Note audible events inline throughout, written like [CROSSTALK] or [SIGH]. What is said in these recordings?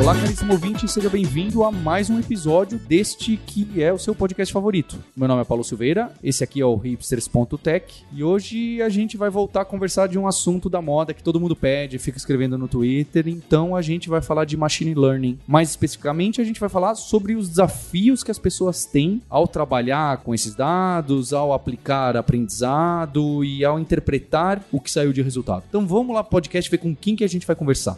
Olá, caríssimo ouvinte, seja bem-vindo a mais um episódio deste que é o seu podcast favorito. Meu nome é Paulo Silveira, esse aqui é o hipsters.tech e hoje a gente vai voltar a conversar de um assunto da moda que todo mundo pede, fica escrevendo no Twitter, então a gente vai falar de machine learning. Mais especificamente, a gente vai falar sobre os desafios que as pessoas têm ao trabalhar com esses dados, ao aplicar aprendizado e ao interpretar o que saiu de resultado. Então vamos lá, podcast, ver com quem que a gente vai conversar.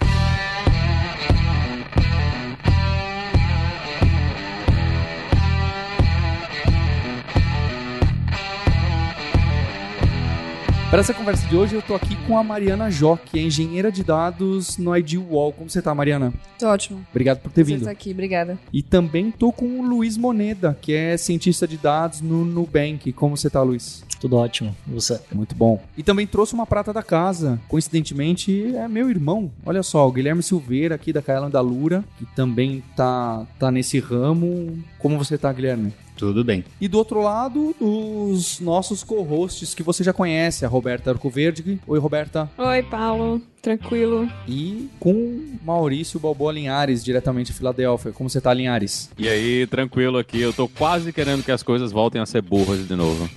Para essa conversa de hoje, eu tô aqui com a Mariana Jó, que é engenheira de dados no Ideal Wall. Como você tá, Mariana? Tô ótimo. Obrigado por ter Você vindo. está aqui, obrigada. E também tô com o Luiz Moneda, que é cientista de dados no Nubank. Como você tá, Luiz? Tudo ótimo. E você? Muito bom. E também trouxe uma prata da casa. Coincidentemente, é meu irmão. Olha só, o Guilherme Silveira, aqui da Kaelan da Lura, que também tá, tá nesse ramo. Como você tá, Guilherme? Tudo bem. E do outro lado, os nossos co-hosts que você já conhece, a Roberta Arcoverde. Oi, Roberta. Oi, Paulo. Tranquilo. E com Maurício Balboa Linhares, diretamente de Filadélfia. Como você tá, Linhares? E aí, tranquilo aqui. Eu tô quase querendo que as coisas voltem a ser burras de novo.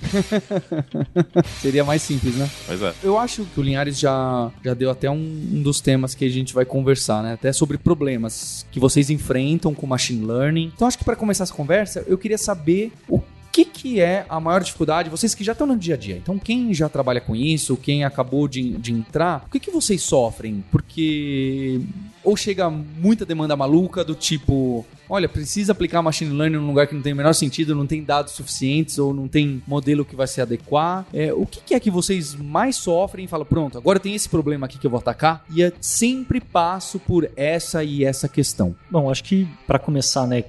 [LAUGHS] Seria mais simples, né? Pois é. Eu acho que o Linhares já, já deu até um, um dos temas que a gente vai conversar, né? Até sobre problemas que vocês enfrentam com machine learning. Então acho que para começar essa conversa, eu queria saber o que, que é a maior dificuldade? Vocês que já estão no dia a dia. Então, quem já trabalha com isso, quem acabou de, de entrar, o que, que vocês sofrem? Porque ou chega muita demanda maluca do tipo, olha, precisa aplicar machine learning num lugar que não tem o menor sentido, não tem dados suficientes ou não tem modelo que vai se adequar. É, o que, é que vocês mais sofrem e falam, pronto, agora tem esse problema aqui que eu vou atacar e eu sempre passo por essa e essa questão. Bom, acho que para começar, né,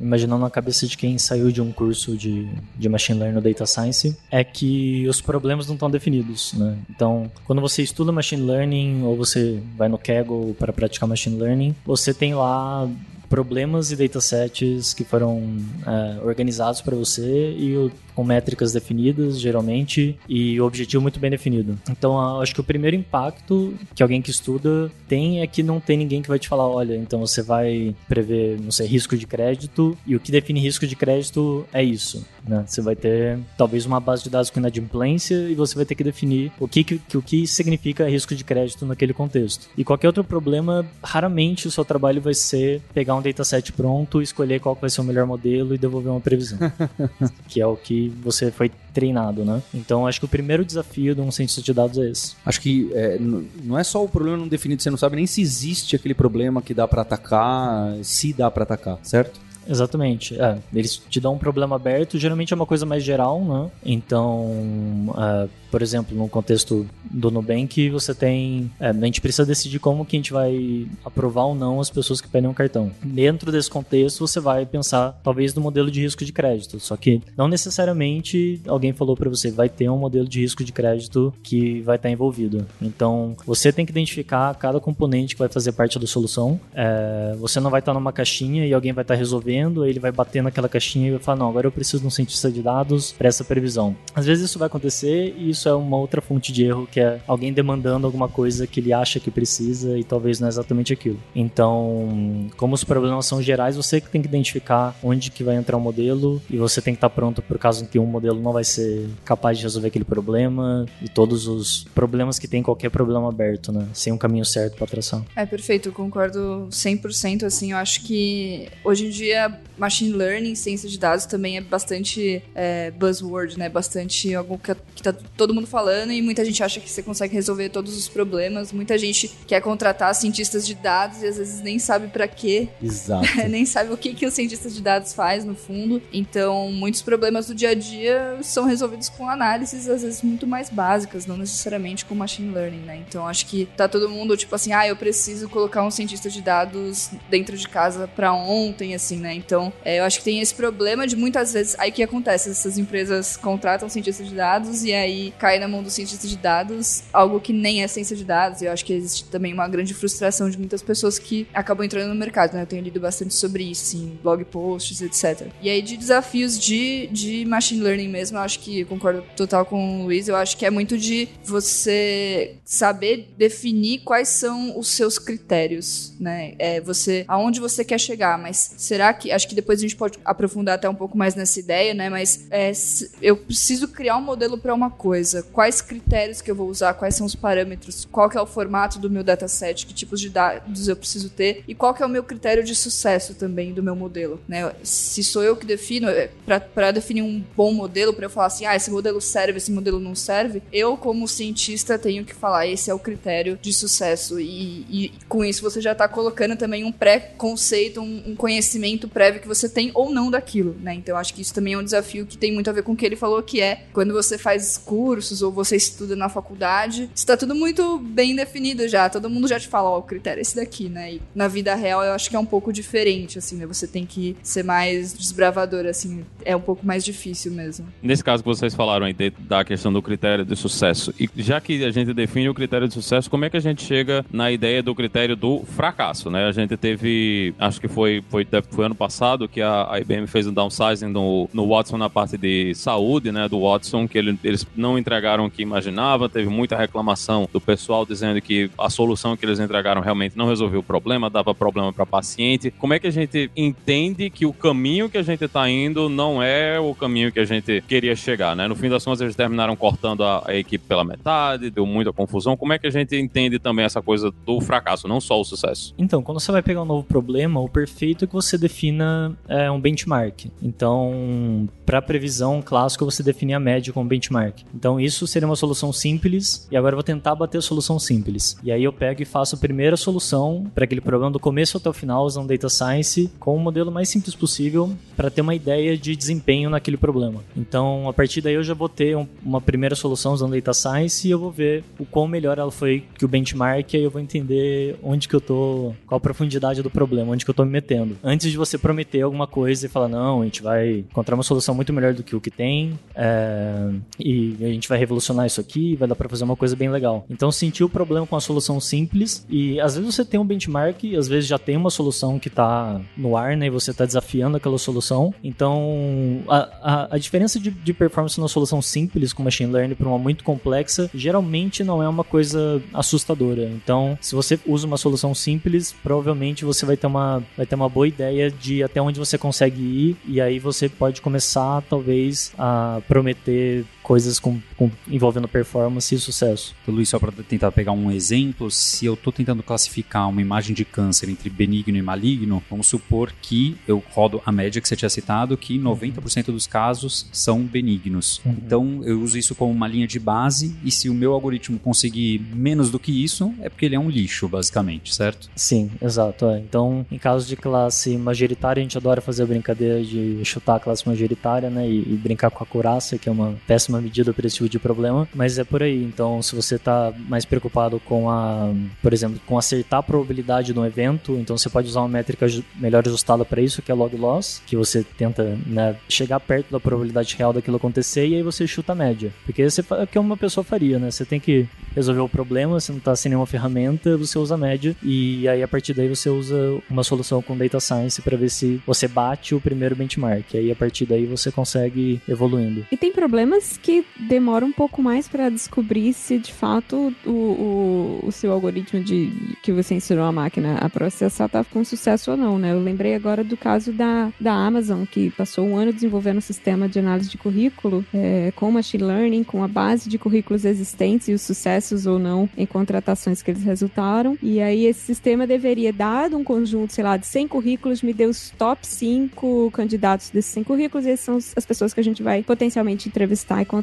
imaginando na cabeça de quem saiu de um curso de, de Machine Learning ou Data Science, é que os problemas não estão definidos, né? Então, quando você estuda Machine Learning ou você vai no Kaggle para praticar Machine Learning, você tem lá problemas e datasets que foram é, organizados para você e o- com métricas definidas, geralmente, e o objetivo muito bem definido. Então, acho que o primeiro impacto que alguém que estuda tem é que não tem ninguém que vai te falar, olha, então você vai prever, não sei, risco de crédito, e o que define risco de crédito é isso, né? Você vai ter, talvez, uma base de dados com inadimplência e você vai ter que definir o que, que, o que significa risco de crédito naquele contexto. E qualquer outro problema, raramente o seu trabalho vai ser pegar um dataset pronto, escolher qual vai ser o melhor modelo e devolver uma previsão [LAUGHS] que é o que você foi treinado, né? Então acho que o primeiro desafio de um cientista de dados é esse. Acho que é, não é só o problema não definido, você não sabe nem se existe aquele problema que dá para atacar, se dá para atacar, certo? Exatamente. É, eles te dão um problema aberto, geralmente é uma coisa mais geral, né? Então, é, por exemplo, no contexto do Nubank, você tem. é, a gente precisa decidir como que a gente vai aprovar ou não as pessoas que pedem um cartão. Dentro desse contexto, você vai pensar, talvez, no modelo de risco de crédito. Só que não necessariamente alguém falou para você, vai ter um modelo de risco de crédito que vai estar envolvido. Então, você tem que identificar cada componente que vai fazer parte da solução. É, você não vai estar numa caixinha e alguém vai estar resolvendo, aí ele vai bater naquela caixinha e vai falar: não, agora eu preciso de um cientista de dados para essa previsão. Às vezes isso vai acontecer e isso é uma outra fonte de erro, que é alguém demandando alguma coisa que ele acha que precisa e talvez não é exatamente aquilo. Então, como os problemas são gerais, você que tem que identificar onde que vai entrar o modelo e você tem que estar pronto por caso em que um modelo não vai ser capaz de resolver aquele problema e todos os problemas que tem em qualquer problema aberto, né? Sem um caminho certo para traçar. É perfeito, concordo 100%. Assim, eu acho que hoje em dia machine learning, ciência de dados também é bastante é, buzzword, né? Bastante algo que, que tá todo mundo falando e muita gente acha que você consegue resolver todos os problemas. Muita gente quer contratar cientistas de dados e às vezes nem sabe para quê, Exato. [LAUGHS] nem sabe o que, que o cientista de dados faz no fundo. Então, muitos problemas do dia a dia são resolvidos com análises, às vezes, muito mais básicas, não necessariamente com machine learning, né? Então, acho que tá todo mundo, tipo assim, ah, eu preciso colocar um cientista de dados dentro de casa pra ontem, assim, né? Então, é, eu acho que tem esse problema de muitas vezes. Aí o que acontece? Essas empresas contratam cientistas de dados e aí cai na mão do cientista de dados algo que nem é ciência de dados. E eu acho que existe também uma grande frustração de muitas pessoas que acabam entrando no mercado, né? Eu tenho lido bastante sobre isso, assim, blog posts, etc. E aí, de desafios de, de machine learning mesmo, eu acho que eu concordo total com o Luiz. Eu acho que é muito de você saber definir quais são os seus critérios, né? É você aonde você quer chegar, mas será que acho que depois a gente pode aprofundar até um pouco mais nessa ideia, né? Mas é, eu preciso criar um modelo para uma coisa. Quais critérios que eu vou usar? Quais são os parâmetros? Qual que é o formato do meu dataset? Que tipos de dados eu preciso ter? E qual que é o meu critério de sucesso também do meu modelo, né? Se sou eu que defino, é, para definir um bom modelo, para eu falar assim, ah, esse modelo serve, esse modelo não serve, eu como cientista tenho que falar esse é o critério de sucesso e, e com isso você já está colocando também um pré-conceito, um, um, conhecimento prévio que você tem ou não daquilo, né? Então acho que isso também é um desafio que tem muito a ver com o que ele falou, que é quando você faz cursos ou você estuda na faculdade, está tudo muito bem definido já, todo mundo já te fala, oh, o critério é esse daqui, né? E na vida real eu acho que é um pouco diferente, assim, né? Você tem que ser mais desbravador, assim, é um pouco mais difícil mesmo. Nesse caso que vocês falaram aí da questão do critério de sucesso, e já que a gente define o critério de sucesso, como é que a gente chega na ideia do critério do fracasso, né? A gente teve, acho que foi, foi, foi ano passado que a, a IBM fez um downsizing no, no Watson na parte de saúde, né, do Watson, que ele, eles não entregaram o que imaginava, teve muita reclamação do pessoal dizendo que a solução que eles entregaram realmente não resolveu o problema, dava problema para paciente. Como é que a gente entende que o caminho que a gente está indo não é o caminho que a gente queria chegar, né? No fim das contas, eles terminaram cortando a, a equipe pela metade, deu muita confusão. Como é que a gente entende também essa coisa do fracasso, não só o sucesso? Então, quando você vai pegar um novo problema, o perfeito é que você defina é, um benchmark. Então, para previsão clássica, você define a média como benchmark. Então, isso seria uma solução simples, e agora eu vou tentar bater a solução simples. E aí eu pego e faço a primeira solução para aquele problema do começo até o final, usando Data Science, com o modelo mais simples possível, para ter uma ideia de desempenho naquele problema. Então, a partir daí eu já vou ter um, uma primeira solução usando Data Science e eu vou ver o quão melhor ela foi que o benchmark, e aí eu vou entender onde que eu tô, qual a profundidade do problema, onde que eu tô me metendo. Antes de você prometer alguma coisa e falar, não, a gente vai encontrar uma solução muito melhor do que o que tem, é, e gente vai revolucionar isso aqui, vai dar para fazer uma coisa bem legal. Então, sentir o problema com a solução simples, e às vezes você tem um benchmark, às vezes já tem uma solução que tá no ar, né, e você tá desafiando aquela solução. Então, a, a, a diferença de, de performance na solução simples com machine learning para uma muito complexa, geralmente não é uma coisa assustadora. Então, se você usa uma solução simples, provavelmente você vai ter uma, vai ter uma boa ideia de até onde você consegue ir, e aí você pode começar, talvez, a prometer coisas com, com, envolvendo performance e sucesso. Então, Luiz, só para tentar pegar um exemplo, se eu estou tentando classificar uma imagem de câncer entre benigno e maligno, vamos supor que eu rodo a média que você tinha citado, que 90% dos casos são benignos. Uhum. Então, eu uso isso como uma linha de base, e se o meu algoritmo conseguir menos do que isso, é porque ele é um lixo, basicamente, certo? Sim, exato. É. Então, em caso de classe majoritária, a gente adora fazer a brincadeira de chutar a classe majoritária, né, e, e brincar com a curaça, que é uma péssima medida para esse tipo de problema, mas é por aí. Então, se você está mais preocupado com a, por exemplo, com acertar a probabilidade de um evento, então você pode usar uma métrica melhor ajustada para isso, que é log loss, que você tenta né, chegar perto da probabilidade real daquilo acontecer e aí você chuta a média. Porque você é o que uma pessoa faria, né? Você tem que resolver o problema, você não está sem nenhuma ferramenta, você usa a média e aí a partir daí você usa uma solução com data science para ver se você bate o primeiro benchmark. Aí a partir daí você consegue evoluindo. E tem problemas que demora um pouco mais para descobrir se de fato o, o, o, seu algoritmo de que você ensinou a máquina a processar está com sucesso ou não, né? Eu lembrei agora do caso da, da Amazon, que passou um ano desenvolvendo um sistema de análise de currículo é, com machine learning, com a base de currículos existentes e os sucessos ou não em contratações que eles resultaram. E aí esse sistema deveria, dado um conjunto, sei lá, de 100 currículos, me deu os top 5 candidatos desses 100 currículos e esses são as pessoas que a gente vai potencialmente entrevistar e contratar.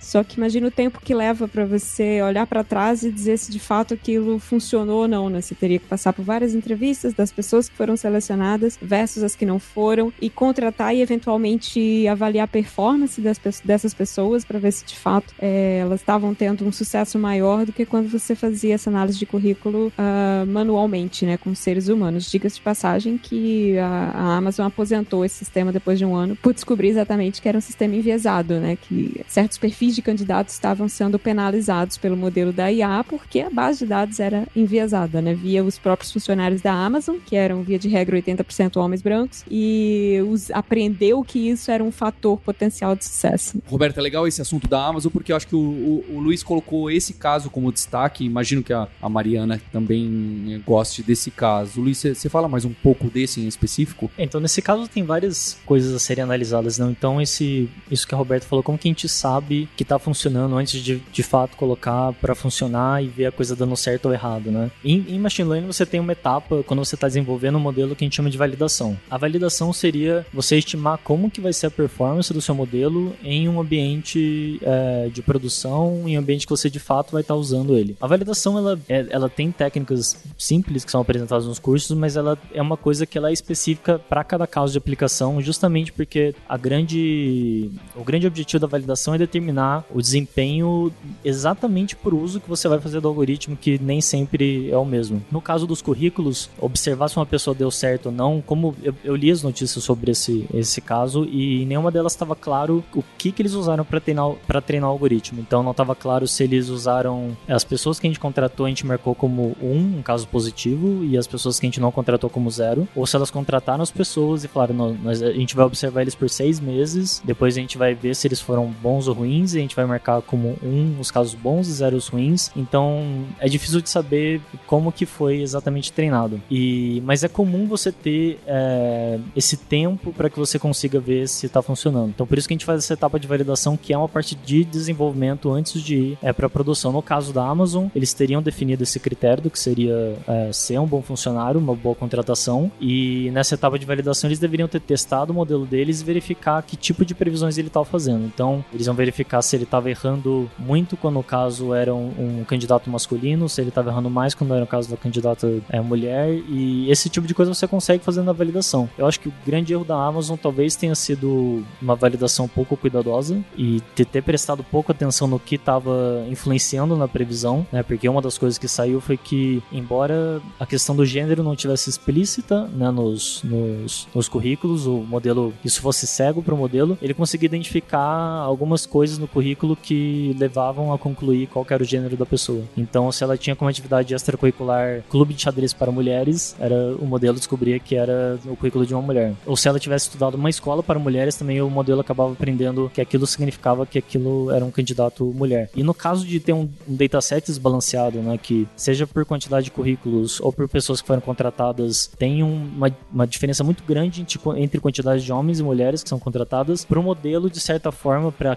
Só que imagina o tempo que leva para você olhar para trás e dizer se de fato aquilo funcionou ou não, né? Você teria que passar por várias entrevistas das pessoas que foram selecionadas versus as que não foram e contratar e eventualmente avaliar a performance das, dessas pessoas para ver se de fato é, elas estavam tendo um sucesso maior do que quando você fazia essa análise de currículo uh, manualmente, né, com seres humanos. Diga-se de passagem que a a, a Amazon aposentou esse sistema depois de um ano por descobrir exatamente que era um sistema enviesado, né? Que certos perfis de candidatos estavam sendo penalizados pelo modelo da IA porque a base de dados era enviesada, né? Via os próprios funcionários da Amazon, que eram via de regra 80% homens brancos, e os, aprendeu que isso era um fator potencial de sucesso. Roberto, é legal esse assunto da Amazon porque eu acho que o, o, o Luiz colocou esse caso como destaque. Imagino que a, a Mariana também goste desse caso. Luiz, você fala mais um pouco desse em específico? Então, nesse caso, tem várias coisas a serem analisadas, não? Então, esse, isso que a Roberto falou, como que a gente sabe que está funcionando antes de, de fato, colocar para funcionar e ver a coisa dando certo ou errado, né? Em, em Machine Learning, você tem uma etapa, quando você está desenvolvendo um modelo, que a gente chama de validação. A validação seria você estimar como que vai ser a performance do seu modelo em um ambiente é, de produção, em um ambiente que você, de fato, vai estar tá usando ele. A validação, ela, é, ela tem técnicas simples que são apresentadas nos cursos, mas ela é uma coisa que ela é específica para cada caso de aplicação, justamente porque a grande, o grande objetivo da validação é determinar o desempenho exatamente por uso que você vai fazer do algoritmo, que nem sempre é o mesmo. No caso dos currículos, observar se uma pessoa deu certo ou não, como eu, eu li as notícias sobre esse, esse caso e nenhuma delas estava claro o que, que eles usaram para treinar, treinar o algoritmo. Então não estava claro se eles usaram as pessoas que a gente contratou, a gente marcou como um, um caso positivo, e as pessoas que a gente não contratou como zero, ou se elas contrataram as pessoas e falaram, nós, a gente vai observar eles por seis meses, depois a gente vai ver se eles foram bons ou ruins, e a gente vai marcar como um os casos bons e zero os ruins. Então é difícil de saber como que foi exatamente treinado. E mas é comum você ter é, esse tempo para que você consiga ver se está funcionando. Então por isso que a gente faz essa etapa de validação que é uma parte de desenvolvimento antes de ir é, para produção. No caso da Amazon, eles teriam definido esse critério do que seria é, ser um bom funcionário, uma boa contratação. E nessa etapa de validação eles deveriam ter testado o modelo deles e verificar que tipo de previsões ele estava fazendo. Então eles vão verificar se ele estava errando muito quando o caso era um, um candidato masculino, se ele estava errando mais quando era o caso da candidata é, mulher. E esse tipo de coisa você consegue fazer na validação. Eu acho que o grande erro da Amazon talvez tenha sido uma validação pouco cuidadosa e ter, ter prestado pouco atenção no que estava influenciando na previsão, né? Porque uma das coisas que saiu foi que, embora a questão do gênero não tivesse explícita né, nos, nos, nos currículos, o modelo, isso fosse cego para o modelo, ele conseguia identificar algumas coisas no currículo que levavam a concluir qual era o gênero da pessoa. Então, se ela tinha como atividade extracurricular clube de xadrez para mulheres, era o modelo descobria que era o currículo de uma mulher. Ou se ela tivesse estudado uma escola para mulheres, também o modelo acabava aprendendo que aquilo significava que aquilo era um candidato mulher. E no caso de ter um, um dataset desbalanceado, né, que seja por quantidade de currículos ou por pessoas que foram contratadas, tem uma, uma diferença muito grande entre, entre quantidade de homens e mulheres que são contratadas, para o modelo, de certa forma, para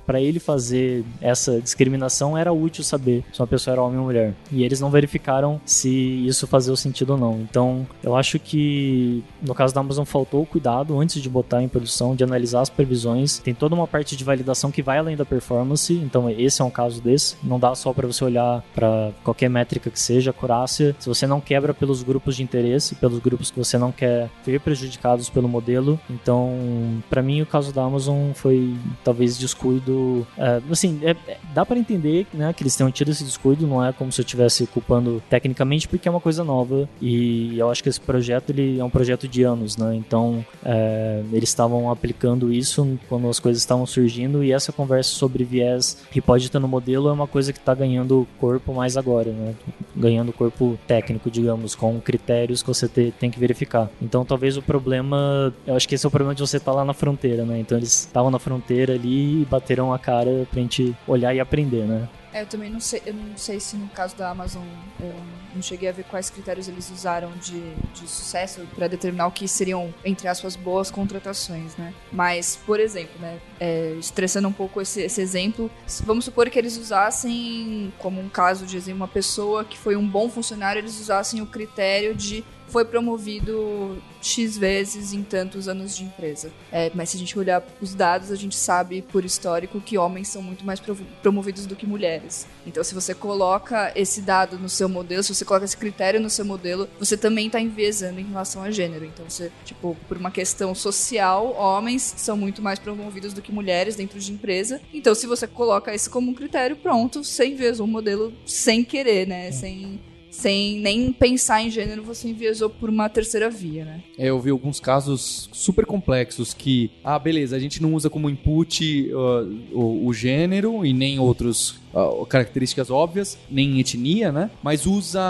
para ele fazer essa discriminação era útil saber se uma pessoa era homem ou mulher. E eles não verificaram se isso fazia sentido ou não. Então, eu acho que no caso da Amazon faltou o cuidado antes de botar em produção, de analisar as previsões. Tem toda uma parte de validação que vai além da performance. Então, esse é um caso desse. Não dá só para você olhar para qualquer métrica que seja, acurácia. Se você não quebra pelos grupos de interesse, pelos grupos que você não quer ver prejudicados pelo modelo. Então, para mim, o caso da Amazon foi talvez descuido Uh, assim, é, é, dá para entender né, que eles tenham tido esse descuido, não é como se eu estivesse culpando tecnicamente, porque é uma coisa nova e eu acho que esse projeto ele é um projeto de anos, né? Então é, eles estavam aplicando isso quando as coisas estavam surgindo e essa conversa sobre viés que pode ter no modelo é uma coisa que está ganhando corpo mais agora, né? Ganhando corpo técnico, digamos, com critérios que você te, tem que verificar. Então talvez o problema, eu acho que esse é o problema de você estar tá lá na fronteira, né? Então eles estavam na fronteira ali e bateram a cara pra gente olhar e aprender, né? É, eu também não sei, eu não sei se no caso da Amazon eu não cheguei a ver quais critérios eles usaram de, de sucesso para determinar o que seriam, entre aspas, boas contratações, né? Mas, por exemplo, né, é, estressando um pouco esse, esse exemplo, vamos supor que eles usassem, como um caso de exemplo, uma pessoa que foi um bom funcionário, eles usassem o critério de foi promovido X vezes em tantos anos de empresa. É, mas se a gente olhar os dados, a gente sabe por histórico que homens são muito mais promovidos do que mulheres. Então, se você coloca esse dado no seu modelo, se você coloca esse critério no seu modelo, você também está enviesando em relação a gênero. Então, você, tipo, por uma questão social, homens são muito mais promovidos do que mulheres dentro de empresa. Então, se você coloca isso como um critério, pronto, você enviesou o modelo sem querer, né? Sem sem nem pensar em gênero, você enviesou por uma terceira via, né? É, eu vi alguns casos super complexos que, ah, beleza, a gente não usa como input uh, o, o gênero e nem outros uh, características óbvias, nem etnia, né? Mas usa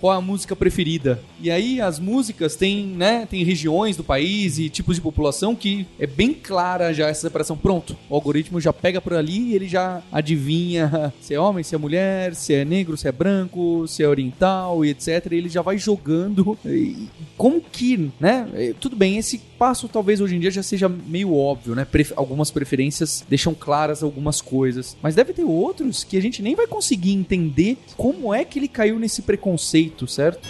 qual é a música preferida. E aí as músicas têm, né, tem regiões do país e tipos de população que é bem clara já essa separação. Pronto, o algoritmo já pega por ali e ele já adivinha [LAUGHS] se é homem, se é mulher, se é negro, se é branco, se é oriental e etc. E ele já vai jogando. Como que, né? é, Tudo bem, esse passo talvez hoje em dia já seja meio óbvio, né? Pref- algumas preferências deixam claras algumas coisas, mas deve ter outros que a gente nem vai conseguir entender como é que ele caiu nesse preconceito, certo?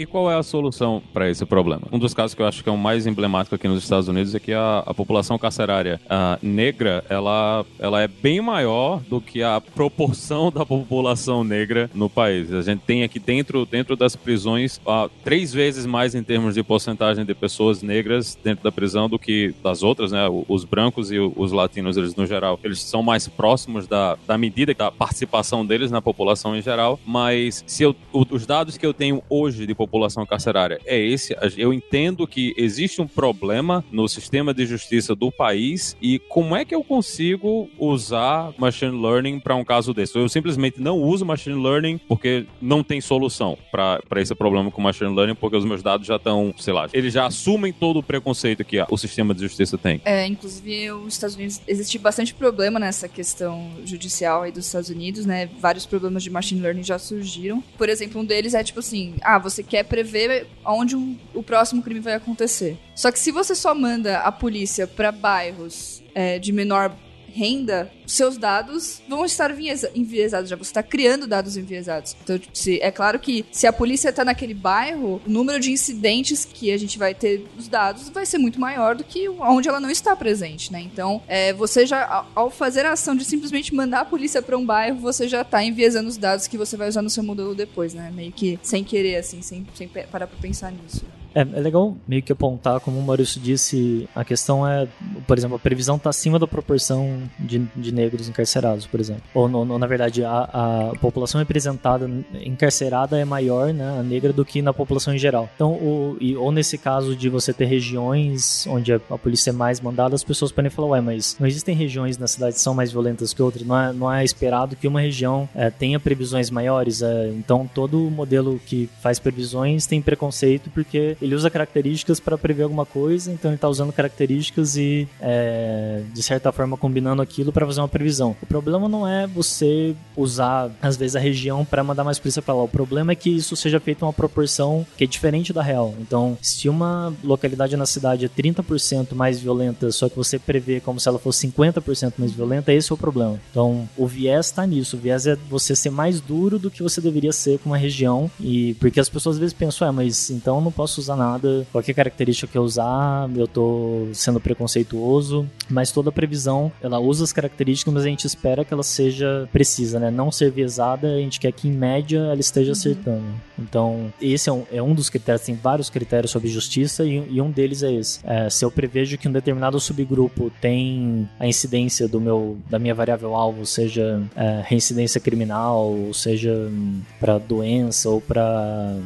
E qual é a solução para esse problema? Um dos casos que eu acho que é o mais emblemático aqui nos Estados Unidos é que a, a população carcerária negra ela, ela é bem maior do que a proporção da população negra no país. A gente tem aqui dentro, dentro das prisões ah, três vezes mais em termos de porcentagem de pessoas negras dentro da prisão do que das outras, né? Os brancos e os latinos, eles no geral, eles são mais próximos da, da medida da participação deles na população em geral. Mas se eu, os dados que eu tenho hoje de população carcerária é esse, eu entendo que existe um problema no sistema de justiça do país e como é que eu consigo usar machine learning para um caso desse? Eu simplesmente não uso machine learning porque não tem solução para esse problema com machine learning, porque os meus dados já estão, sei lá, eles já assumem todo o preconceito que o sistema de justiça tem. É, inclusive, os Estados Unidos existe bastante problema nessa questão judicial aí dos Estados Unidos, né? Vários problemas de machine learning já surgiram. Por exemplo, um deles é tipo assim: ah, você quer prever onde um- o próximo crime vai acontecer. Só que se você só manda a polícia para bairros é, de menor renda, seus dados vão estar enviesa- enviesados já. Você está criando dados enviesados. Então, tipo, se, é claro que se a polícia está naquele bairro, o número de incidentes que a gente vai ter dos dados vai ser muito maior do que onde ela não está presente, né? Então, é, você já, ao- fazer a ação de simplesmente mandar a polícia para um bairro, você já está enviesando os dados que você vai usar no seu modelo depois, né? Meio que sem querer, assim, sem, sem parar para pensar nisso. É, é legal meio que apontar, como o Maurício disse, a questão é, por exemplo, a previsão está acima da proporção de, de negros encarcerados, por exemplo. Ou, no- no- na verdade, a, a população representada encarcerada é maior, né, a negra, do que na população em geral. Então, o, e, ou nesse caso de você ter regiões onde a, a polícia é mais mandada, as pessoas podem falar, ué, mas não existem regiões na cidade que são mais violentas que outras? Não é, não é esperado que uma região é, tenha previsões maiores? É, então, todo modelo que faz previsões tem preconceito porque ele usa características para prever alguma coisa, então ele está usando características e, é, de certa forma, combinando aquilo para fazer uma previsão. O problema não é você usar, às vezes, a região para mandar mais polícia para lá. O problema é que isso seja feito em uma proporção que é diferente da real. Então, se uma localidade na cidade é 30% mais violenta, só que você prevê como se ela fosse 50% mais violenta, esse é o problema. Então, o viés está nisso. O viés é você ser mais duro do que você deveria ser com uma região. E porque as pessoas às vezes pensam, é, mas então não posso usar nada. Qualquer característica que eu usar, eu tô sendo preconceituoso. Mas toda previsão, ela usa as características, mas a gente espera que ela seja precisa, né? Não ser viesada, a gente quer que em média ela esteja acertando. Então, esse é um, é um dos critérios, tem vários critérios sobre justiça e, e um deles é esse. É, se eu prevejo que um determinado subgrupo tem a incidência do meu, da minha variável alvo, seja é, reincidência criminal, ou seja para doença ou para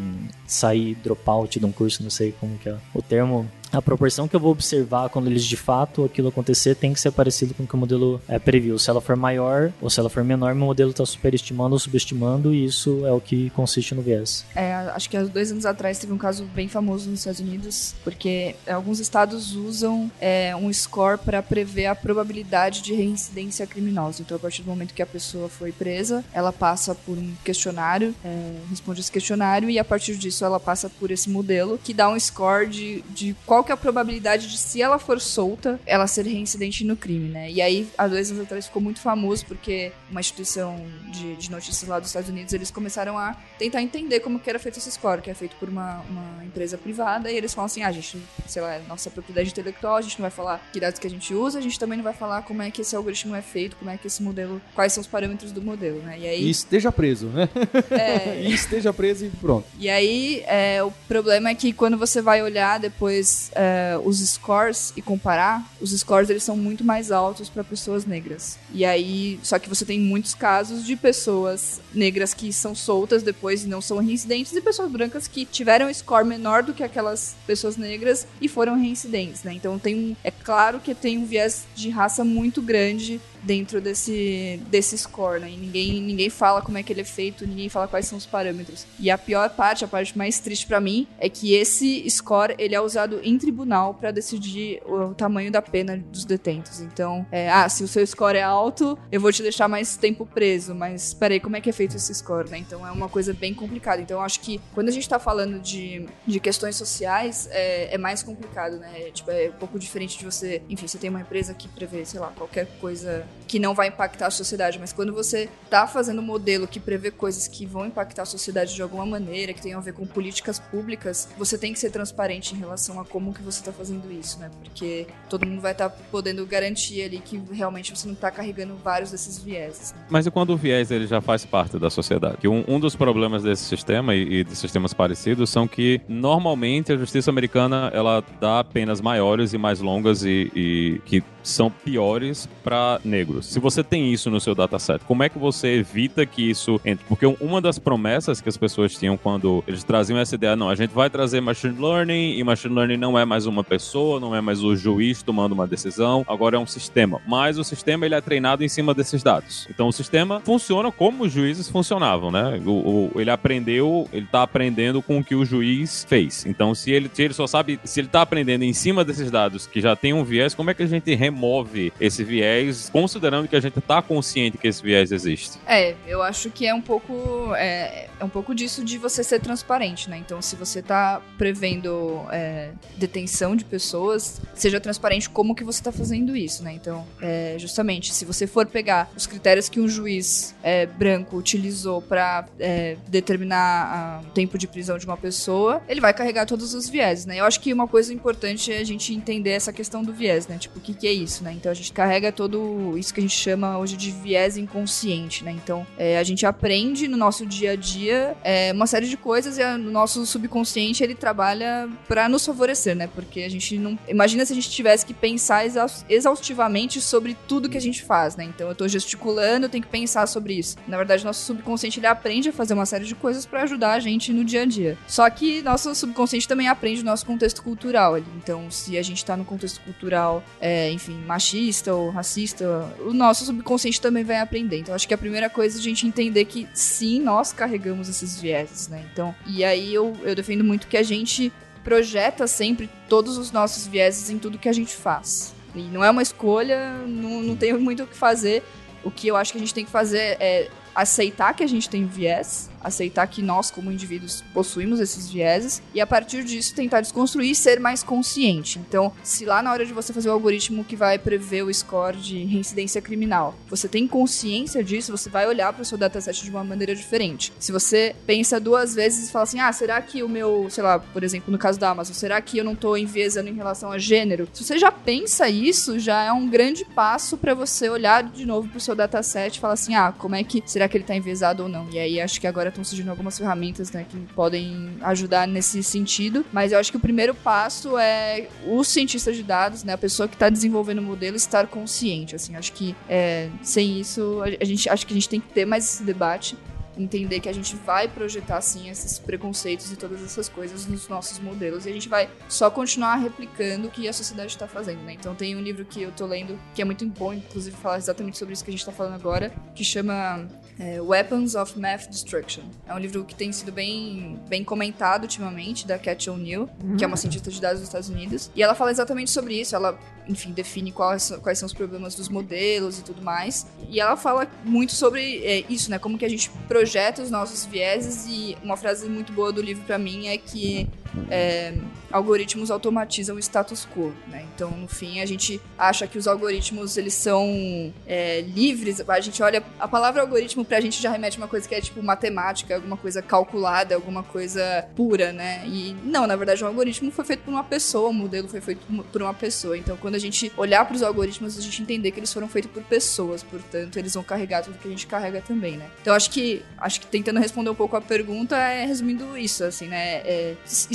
sair dropout de um curso, não sei como que é o termo. A proporção que eu vou observar quando eles de fato aquilo acontecer tem que ser parecido com o que o modelo é, previu. Se ela for maior ou se ela for menor, meu modelo está superestimando ou subestimando, e isso é o que consiste no viés. É, acho que há dois anos atrás teve um caso bem famoso nos Estados Unidos, porque alguns estados usam é, um score para prever a probabilidade de reincidência criminosa. Então, a partir do momento que a pessoa foi presa, ela passa por um questionário, é, responde esse questionário, e a partir disso ela passa por esse modelo que dá um score de, de qual que é a probabilidade de, se ela for solta, ela ser reincidente no crime, né? E aí, há dois anos atrás, ficou muito famoso porque uma instituição de, de notícias lá dos Estados Unidos, eles começaram a tentar entender como que era feito esse score, que é feito por uma, uma empresa privada, e eles falam assim, ah, a gente, sei lá, é nossa propriedade intelectual, a gente não vai falar que dados que a gente usa, a gente também não vai falar como é que esse algoritmo é feito, como é que esse modelo, quais são os parâmetros do modelo, né? E aí... E esteja preso, né? É, [LAUGHS] E esteja preso e pronto. e aí aí, é, o problema é que quando você vai olhar depois é, os scores e comparar, os scores eles são muito mais altos para pessoas negras. E aí, só que você tem muitos casos de pessoas negras que são soltas depois e não são reincidentes e pessoas brancas que tiveram score menor do que aquelas pessoas negras e foram reincidentes, né? Então tem um, é claro que tem um viés de raça muito grande dentro desse, desse score, né? E ninguém, ninguém fala como é que ele é feito, ninguém fala quais são os parâmetros. E a pior parte, a parte mais triste para mim, é que esse score ele é usado em tribunal para decidir o, tamanho da pena dos detentos. Então, é, ah, se o seu score é alto, eu vou te deixar mais tempo preso, mas peraí, como é que é feito esse score, né? Então é uma coisa bem complicada. Então eu acho que quando a gente tá falando de, de questões sociais, é, é mais complicado, né? É, tipo, é um pouco diferente de você, enfim, você tem uma empresa que prevê, sei lá, qualquer coisa que não vai impactar a sociedade, mas quando você está fazendo um modelo que prevê coisas que vão impactar a sociedade de alguma maneira, que tem a ver com políticas públicas, você tem que ser transparente em relação a como que você está fazendo isso, né? Porque todo mundo vai estar tá podendo garantir ali que realmente você não está carregando vários desses vieses. Né? Mas e quando o viés ele já faz parte da sociedade? Que um, um dos problemas desse sistema e, e de sistemas parecidos são que normalmente a justiça americana ela dá penas maiores e mais longas e, e que são piores para negros. Se você tem isso no seu dataset, como é que você evita que isso entre? Porque uma das promessas que as pessoas tinham quando eles traziam essa ideia, não, a gente vai trazer machine learning e machine learning não é mais uma pessoa, não é mais o juiz tomando uma decisão, agora é um sistema. Mas o sistema ele é treinado em cima desses dados. Então o sistema funciona como os juízes funcionavam, né? O, o ele aprendeu, ele tá aprendendo com o que o juiz fez. Então se ele, se ele só sabe, se ele tá aprendendo em cima desses dados que já tem um viés, como é que a gente remove esse viés, considerando que a gente está consciente que esse viés existe? É, eu acho que é um pouco é, é um pouco disso de você ser transparente, né? Então, se você está prevendo é, detenção de pessoas, seja transparente como que você está fazendo isso, né? Então, é, justamente, se você for pegar os critérios que um juiz é, branco utilizou para é, determinar o tempo de prisão de uma pessoa, ele vai carregar todos os vieses, né? Eu acho que uma coisa importante é a gente entender essa questão do viés, né? Tipo, o que, que é isso, né? Então, a gente carrega todo isso que a gente chama hoje de viés inconsciente, né? Então, é, a gente aprende no nosso dia a dia é, uma série de coisas e o nosso subconsciente ele trabalha para nos favorecer, né? Porque a gente não. Imagina se a gente tivesse que pensar exaustivamente sobre tudo que a gente faz, né? Então, eu tô gesticulando, eu tenho que pensar sobre isso. Na verdade, nosso subconsciente ele aprende a fazer uma série de coisas para ajudar a gente no dia a dia. Só que nosso subconsciente também aprende o nosso contexto cultural. Então, se a gente tá no contexto cultural, é, enfim, machista ou racista, o nosso subconsciente também vai aprender. Então, acho que a primeira coisa é a gente entender que sim, nós carregamos esses vieses, né? Então, e aí eu, eu defendo muito que a gente projeta sempre todos os nossos vieses em tudo que a gente faz. E não é uma escolha, não, não tem muito o que fazer. O que eu acho que a gente tem que fazer é aceitar que a gente tem viés, aceitar que nós, como indivíduos, possuímos esses vieses e a partir disso tentar desconstruir e ser mais consciente. Então, se lá na hora de você fazer o algoritmo que vai prever o score de reincidência criminal, você tem consciência disso, você vai olhar para o seu dataset de uma maneira diferente. Se você pensa duas vezes e fala assim: ah, será que o meu, sei lá, por exemplo, no caso da Amazon, será que eu não estou enviesando em relação a gênero? Se você já pensa isso, já é um grande passo para você olhar de novo para o seu dataset e falar assim: ah, como é que será que ele está enviesado ou não? E aí acho que agora estão surgindo algumas ferramentas né, que podem ajudar nesse sentido, mas eu acho que o primeiro passo é o cientista de dados, né, a pessoa que está desenvolvendo o modelo, estar consciente. Assim, acho que é, sem isso, a gente acho que a gente tem que ter mais esse debate entender que a gente vai projetar assim esses preconceitos e todas essas coisas nos nossos modelos e a gente vai só continuar replicando o que a sociedade está fazendo, né? Então tem um livro que eu tô lendo que é muito bom, inclusive fala exatamente sobre isso que a gente está falando agora, que chama é, Weapons of Math Destruction. É um livro que tem sido bem, bem comentado ultimamente, da Cat O'Neill, uhum. que é uma cientista de dados dos Estados Unidos. E ela fala exatamente sobre isso. Ela, enfim, define quais, quais são os problemas dos modelos e tudo mais. E ela fala muito sobre é, isso, né? Como que a gente projeta os nossos vieses. E uma frase muito boa do livro para mim é que é, algoritmos automatizam o status quo, né? Então, no fim, a gente acha que os algoritmos eles são é, livres. A gente olha a palavra algoritmo pra gente já remete a uma coisa que é tipo matemática, alguma coisa calculada, alguma coisa pura, né? E não, na verdade, o algoritmo foi feito por uma pessoa, o modelo foi feito por uma pessoa. Então, quando a gente olhar para os algoritmos, a gente entender que eles foram feitos por pessoas, portanto, eles vão carregar tudo que a gente carrega também, né? Então, acho que acho que tentando responder um pouco a pergunta é resumindo isso, assim, né? É,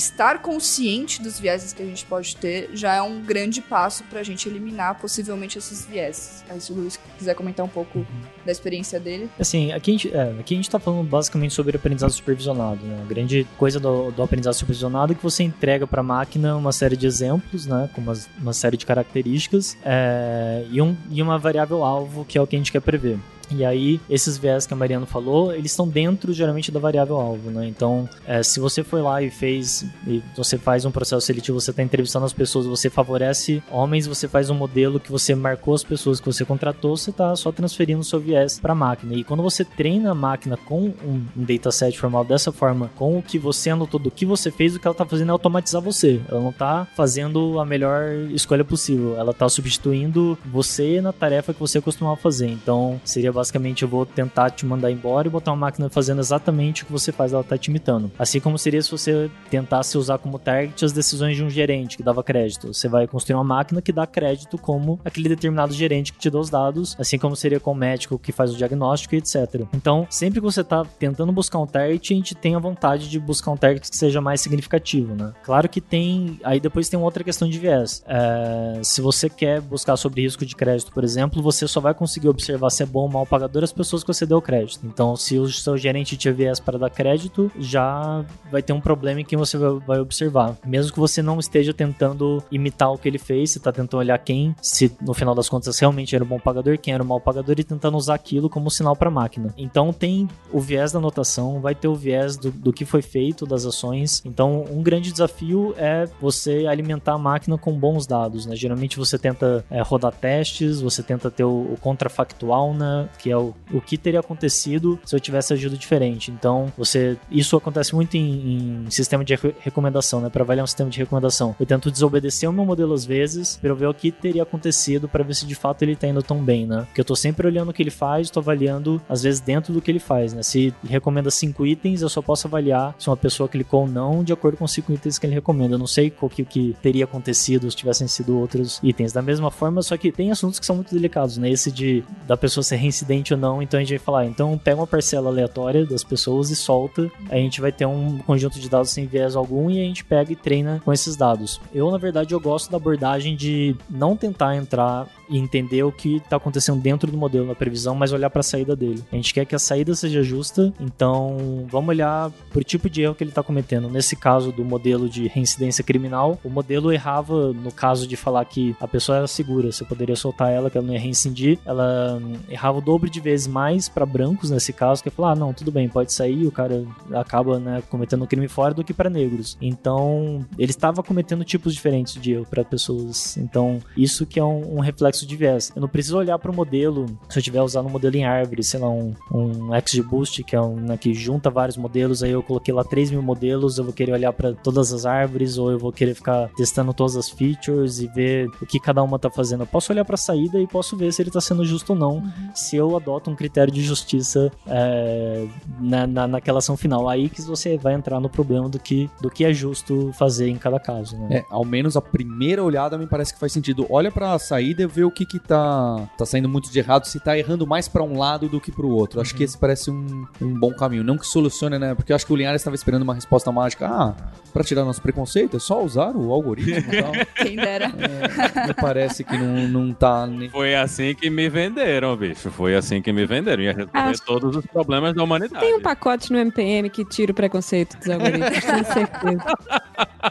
estar consciente dos vieses que a gente pode ter já é um grande passo para a gente eliminar possivelmente esses vieses. Aí, se o Luiz quiser comentar um pouco da experiência dele. Assim, aqui a gente, é, aqui a gente tá falando basicamente sobre aprendizado supervisionado, né? A grande coisa do, do aprendizado supervisionado é que você entrega para a máquina uma série de exemplos, né? Com uma, uma série de características é, e, um, e uma variável alvo que é o que a gente quer prever. E aí, esses viés que a Mariana falou, eles estão dentro, geralmente, da variável alvo, né? Então, é, se você foi lá e fez, e você faz um processo seletivo, você está entrevistando as pessoas, você favorece homens, você faz um modelo que você marcou as pessoas que você contratou, você está só transferindo o seu viés para a máquina. E quando você treina a máquina com um, um dataset formal dessa forma, com o que você anotou do que você fez, o que ela está fazendo é automatizar você. Ela não está fazendo a melhor escolha possível. Ela está substituindo você na tarefa que você costumava fazer. Então, seria basicamente eu vou tentar te mandar embora e botar uma máquina fazendo exatamente o que você faz, ela tá te imitando. Assim como seria se você tentasse usar como target as decisões de um gerente que dava crédito. Você vai construir uma máquina que dá crédito como aquele determinado gerente que te dá os dados, assim como seria com o médico que faz o diagnóstico e etc. Então, sempre que você tá tentando buscar um target, a gente tem a vontade de buscar um target que seja mais significativo, né? Claro que tem. Aí depois tem outra questão de viés. É, se você quer buscar sobre risco de crédito, por exemplo, você só vai conseguir observar se é bom ou mal pagador as pessoas que você deu crédito. Então, se o seu gerente te viés para dar crédito, já vai ter um problema em quem você vai observar. Mesmo que você não esteja tentando imitar o que ele fez, você está tentando olhar quem, se no final das contas realmente era um bom pagador, quem era um mau pagador e tentando usar aquilo como sinal para a máquina. Então, tem o viés da anotação, vai ter o viés do, do que foi feito, das ações. Então, um grande desafio é você alimentar a máquina com bons dados. Né? Geralmente, você tenta é, rodar testes, você tenta ter o, o contrafactual, né? Que é o, o que teria acontecido se eu tivesse agido diferente. Então, você isso acontece muito em, em sistema de recomendação, né? Para avaliar um sistema de recomendação. Eu tento desobedecer o meu modelo às vezes para ver o que teria acontecido para ver se de fato ele tá indo tão bem, né? Porque eu tô sempre olhando o que ele faz, estou avaliando às vezes dentro do que ele faz, né? Se recomenda cinco itens, eu só posso avaliar se uma pessoa clicou ou não de acordo com os cinco itens que ele recomenda. Eu não sei o que, que teria acontecido se tivessem sido outros itens. Da mesma forma, só que tem assuntos que são muito delicados, né? Esse de da pessoa ser reincidente ou não, então a gente vai falar, então pega uma parcela aleatória das pessoas e solta, a gente vai ter um conjunto de dados sem viés algum e a gente pega e treina com esses dados. Eu, na verdade, eu gosto da abordagem de não tentar entrar e entender o que está acontecendo dentro do modelo na previsão, mas olhar para a saída dele. A gente quer que a saída seja justa, então vamos olhar por tipo de erro que ele está cometendo. Nesse caso do modelo de reincidência criminal, o modelo errava no caso de falar que a pessoa era segura, você poderia soltar ela, que ela não ia reincidir, ela errava o dobro de vezes mais para brancos nesse caso, que é falar, ah, não, tudo bem, pode sair, o cara acaba né, cometendo um crime fora do que para negros. Então, ele estava cometendo tipos diferentes de erro para pessoas. Então, isso que é um, um reflexo de viés. Eu não preciso olhar para o modelo, se eu estiver usando um modelo em árvore, sei lá, um, um XGBoost, que é um né, que junta vários modelos, aí eu coloquei lá 3 mil modelos, eu vou querer olhar para todas as árvores, ou eu vou querer ficar testando todas as features e ver o que cada uma está fazendo. Eu posso olhar para a saída e posso ver se ele está sendo justo ou não, uhum. se eu adoto um critério de justiça é, na, na, naquela ação final. Aí que você vai entrar no problema do que, do que é justo fazer em cada caso. Né? É, ao menos a primeira olhada me parece que faz sentido. Olha para a saída e vê o que que tá, tá saindo muito de errado, se tá errando mais para um lado do que para o outro. Acho que uhum. esse parece um, um bom caminho. Não que solucione, né? Porque eu acho que o Linhares estava esperando uma resposta mágica. Ah, para tirar nosso preconceito é só usar o algoritmo e tal. [LAUGHS] Quem dera. É, me parece que não, não tá... Nem... Foi assim que me venderam, bicho. Foi assim que me venderam. Ia resolver acho... todos os problemas da humanidade. Tem um pacote no MPM que tira o preconceito dos algoritmos, tenho certeza.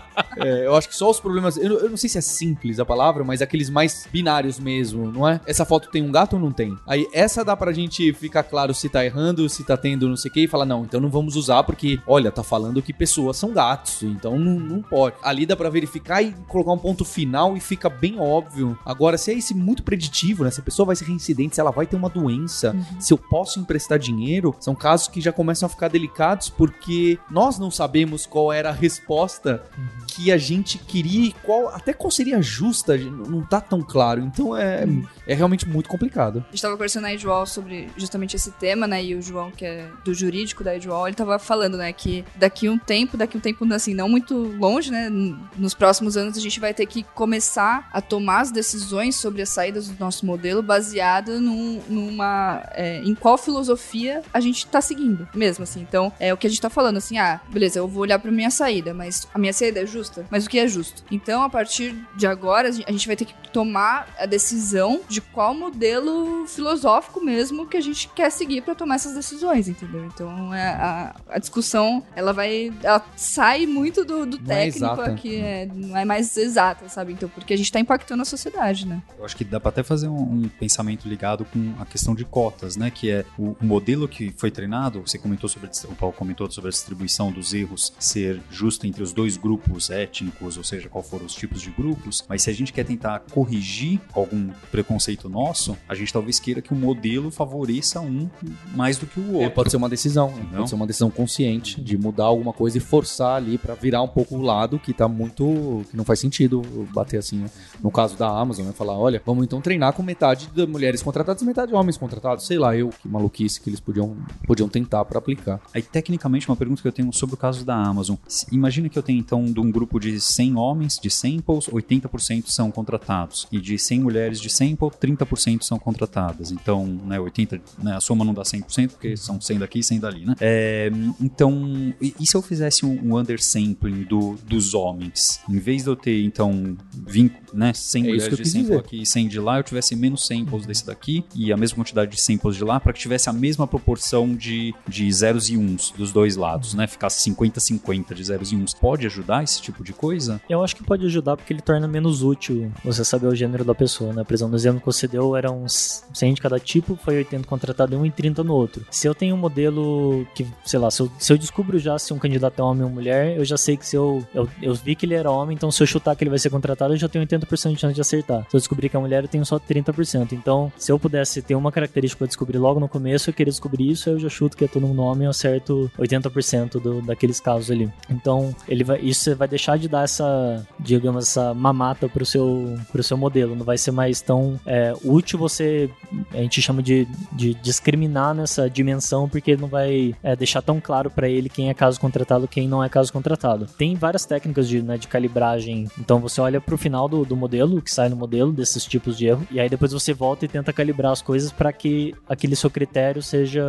[LAUGHS] É, eu acho que só os problemas. Eu, eu, não sei se é simples a palavra, mas aqueles mais binários mesmo, não é? Essa foto tem um gato ou não tem? Aí essa dá pra gente ficar claro se tá errando, se tá tendo não sei o que, e falar, não, então não vamos usar porque, olha, tá falando que pessoas são gatos, então não, não pode. Ali dá pra verificar e colocar um ponto final e fica bem óbvio. Agora, se é esse muito preditivo, né? Se a pessoa vai ser reincidente, se ela vai ter uma doença, uhum. se eu posso emprestar dinheiro, são casos que já começam a ficar delicados porque nós não sabemos qual era a resposta uhum. que que a gente queria e qual, até qual seria justa, não tá tão claro. Então é, é realmente muito complicado. A gente tava conversando na Edwall sobre justamente esse tema, né? E o João, que é do jurídico da Edwall, ele tava falando, né, que daqui um tempo, daqui um tempo assim, não muito longe, né? Nos próximos anos a gente vai ter que começar a tomar as decisões sobre as saídas do nosso modelo baseada num, numa. É, em qual filosofia a gente tá seguindo, mesmo assim. Então, é o que a gente tá falando, assim, ah, beleza, eu vou olhar pra minha saída, mas a minha saída é justa? Mas o que é justo? Então, a partir de agora, a gente vai ter que tomar a decisão de qual modelo filosófico mesmo que a gente quer seguir para tomar essas decisões, entendeu? Então, é, a, a discussão, ela vai. Ela sai muito do, do é técnico exata. aqui, é, não é mais exata, sabe? Então, porque a gente tá impactando a sociedade, né? Eu acho que dá para até fazer um, um pensamento ligado com a questão de cotas, né? Que é o, o modelo que foi treinado. Você comentou sobre o Paulo comentou sobre a distribuição dos erros ser justa entre os dois grupos étnicos, ou seja, qual foram os tipos de grupos. Mas se a gente quer tentar corrigir algum preconceito nosso, a gente talvez queira que o modelo favoreça um mais do que o outro. É, pode ser uma decisão, Não? pode ser uma decisão consciente de mudar alguma coisa e forçar ali pra virar um pouco o lado que tá muito. que não faz sentido bater assim. né? No caso da Amazon, né? Falar, olha, vamos então treinar com metade de mulheres contratadas e metade de homens contratados. Sei lá, eu, que maluquice que eles podiam, podiam tentar pra aplicar. Aí, tecnicamente, uma pergunta que eu tenho sobre o caso da Amazon. Imagina que eu tenho, então, de um grupo de 100 homens, de samples, 80% são contratados. E de 100 mulheres de sample, 30% são contratadas. Então, né, 80, né, a soma não dá 100%, porque são 100 daqui e 100 dali, né? É, então, e, e se eu fizesse um, um undersampling do, dos homens? Em vez de eu ter, então, 20, né, 100 É mulheres de sample dizer. aqui e 100 de lá, eu tivesse menos samples desse daqui e a mesma quantidade de samples de lá, para que tivesse a mesma proporção de, de zeros e uns dos dois lados, né? Ficasse 50-50 de zeros e uns. Pode ajudar esse tipo de coisa? Eu acho que pode ajudar porque ele torna menos útil você saber o gênero da pessoa, né? Por exemplo, no exemplo que você deu, eram uns 100 de cada tipo, foi 80 contratado em um e 30 no outro. Se eu tenho um modelo que, sei lá, se eu, se eu descubro já se um candidato é homem ou mulher, eu já sei que se eu, eu, eu vi que ele era homem, então se eu chutar que ele vai ser contratado, eu já tenho 80% de chance de acertar. Se eu descobrir que é mulher, eu tenho só 30%. Então, se eu pudesse ter uma característica pra descobrir logo no começo, eu queria descobrir isso, aí eu já chuto que é todo mundo homem, eu acerto 80% do, daqueles casos ali. Então, ele vai, isso vai deixar de dar essa, digamos, essa mamata pro seu, pro seu modelo. Não vai ser mais tão é, útil você, a gente chama de, de discriminar nessa dimensão, porque não vai é, deixar tão claro para ele quem é caso contratado quem não é caso contratado. Tem várias técnicas de, né, de calibragem. Então, você olha pro final do, do modelo, que sai no modelo, desses tipos de erro, e aí depois você volta e tenta calibrar as coisas para que aquele seu critério seja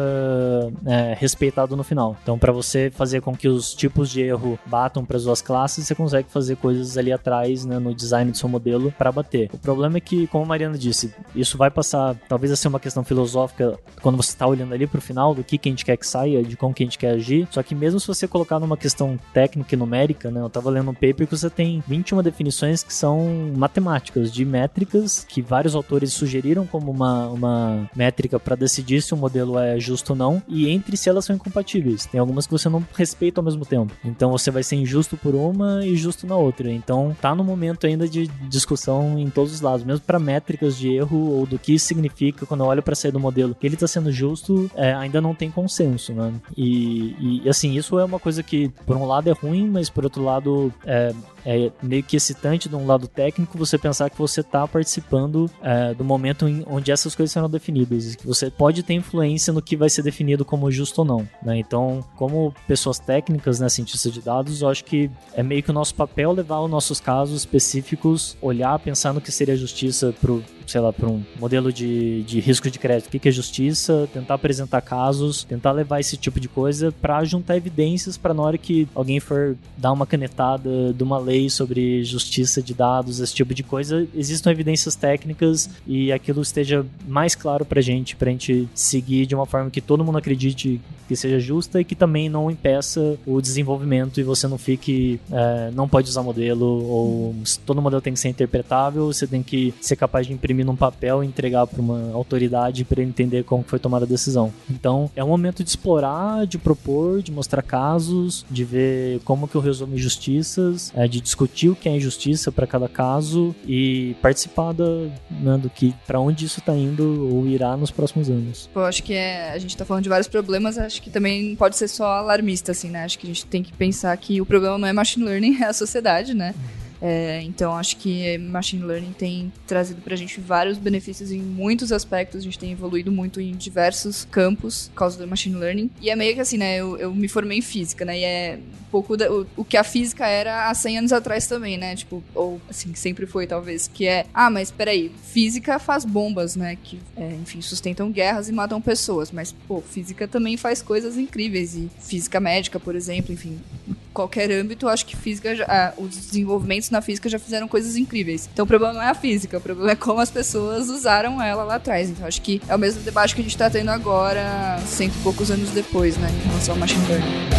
é, respeitado no final. Então, para você fazer com que os tipos de erro batam para as duas classes, você consegue fazer coisas ali atrás, né, no design do seu modelo para bater. O problema é que, como a Mariana disse, isso vai passar, talvez a ser uma questão filosófica quando você está olhando ali pro final do que, que a gente quer que saia, de como que a gente quer agir. Só que mesmo se você colocar numa questão técnica e numérica, né, eu tava lendo um paper que você tem 21 definições que são matemáticas, de métricas que vários autores sugeriram como uma, uma métrica para decidir se o modelo é justo ou não, e entre si elas são incompatíveis. Tem algumas que você não respeita ao mesmo tempo. Então você vai ser injusto por uma e justo na outra. Então tá no momento ainda de discussão em todos os lados, mesmo para métricas de erro ou do que isso significa quando eu olho para sair do modelo. Que ele tá sendo justo, é, ainda não tem consenso, né? E, e assim, isso é uma coisa que por um lado é ruim, mas por outro lado é, é meio que excitante de um lado técnico você pensar que você está participando é, do momento em, onde essas coisas serão definidas que você pode ter influência no que vai ser definido como justo ou não. Né? Então, como pessoas técnicas, né, cientistas de dados, eu acho que é meio que o nosso papel levar os nossos casos específicos, olhar, pensar no que seria justiça pro sei lá, para um modelo de, de risco de crédito, o que, que é justiça, tentar apresentar casos, tentar levar esse tipo de coisa para juntar evidências para na hora que alguém for dar uma canetada de uma lei sobre justiça de dados, esse tipo de coisa, existam evidências técnicas e aquilo esteja mais claro pra gente, pra gente seguir de uma forma que todo mundo acredite que seja justa e que também não impeça o desenvolvimento e você não fique, é, não pode usar modelo ou todo modelo tem que ser interpretável, você tem que ser capaz de imprimir imprimir num papel e entregar para uma autoridade para entender como foi tomada a decisão. Então, é um momento de explorar, de propor, de mostrar casos, de ver como que eu resolvo injustiças, é, de discutir o que é injustiça para cada caso e participar da, né, do que para onde isso está indo ou irá nos próximos anos. Eu acho que é, a gente tá falando de vários problemas, acho que também pode ser só alarmista, assim, né? Acho que a gente tem que pensar que o problema não é machine learning, [LAUGHS] é a sociedade, né? É, então acho que machine learning tem trazido pra gente vários benefícios em muitos aspectos. A gente tem evoluído muito em diversos campos por causa do machine learning. E é meio que assim, né? Eu, eu me formei em física, né? E é um pouco da, o, o que a física era há 100 anos atrás também, né? Tipo, ou assim, sempre foi talvez, que é, ah, mas peraí, física faz bombas, né? Que, é, enfim, sustentam guerras e matam pessoas. Mas, pô, física também faz coisas incríveis. E física médica, por exemplo, enfim, qualquer âmbito, acho que física, já, ah, os desenvolvimentos na física já fizeram coisas incríveis. Então o problema não é a física, o problema é como as pessoas usaram ela lá atrás. Então acho que é o mesmo debate que a gente está tendo agora, cento e poucos anos depois, né, em relação ao machine learning.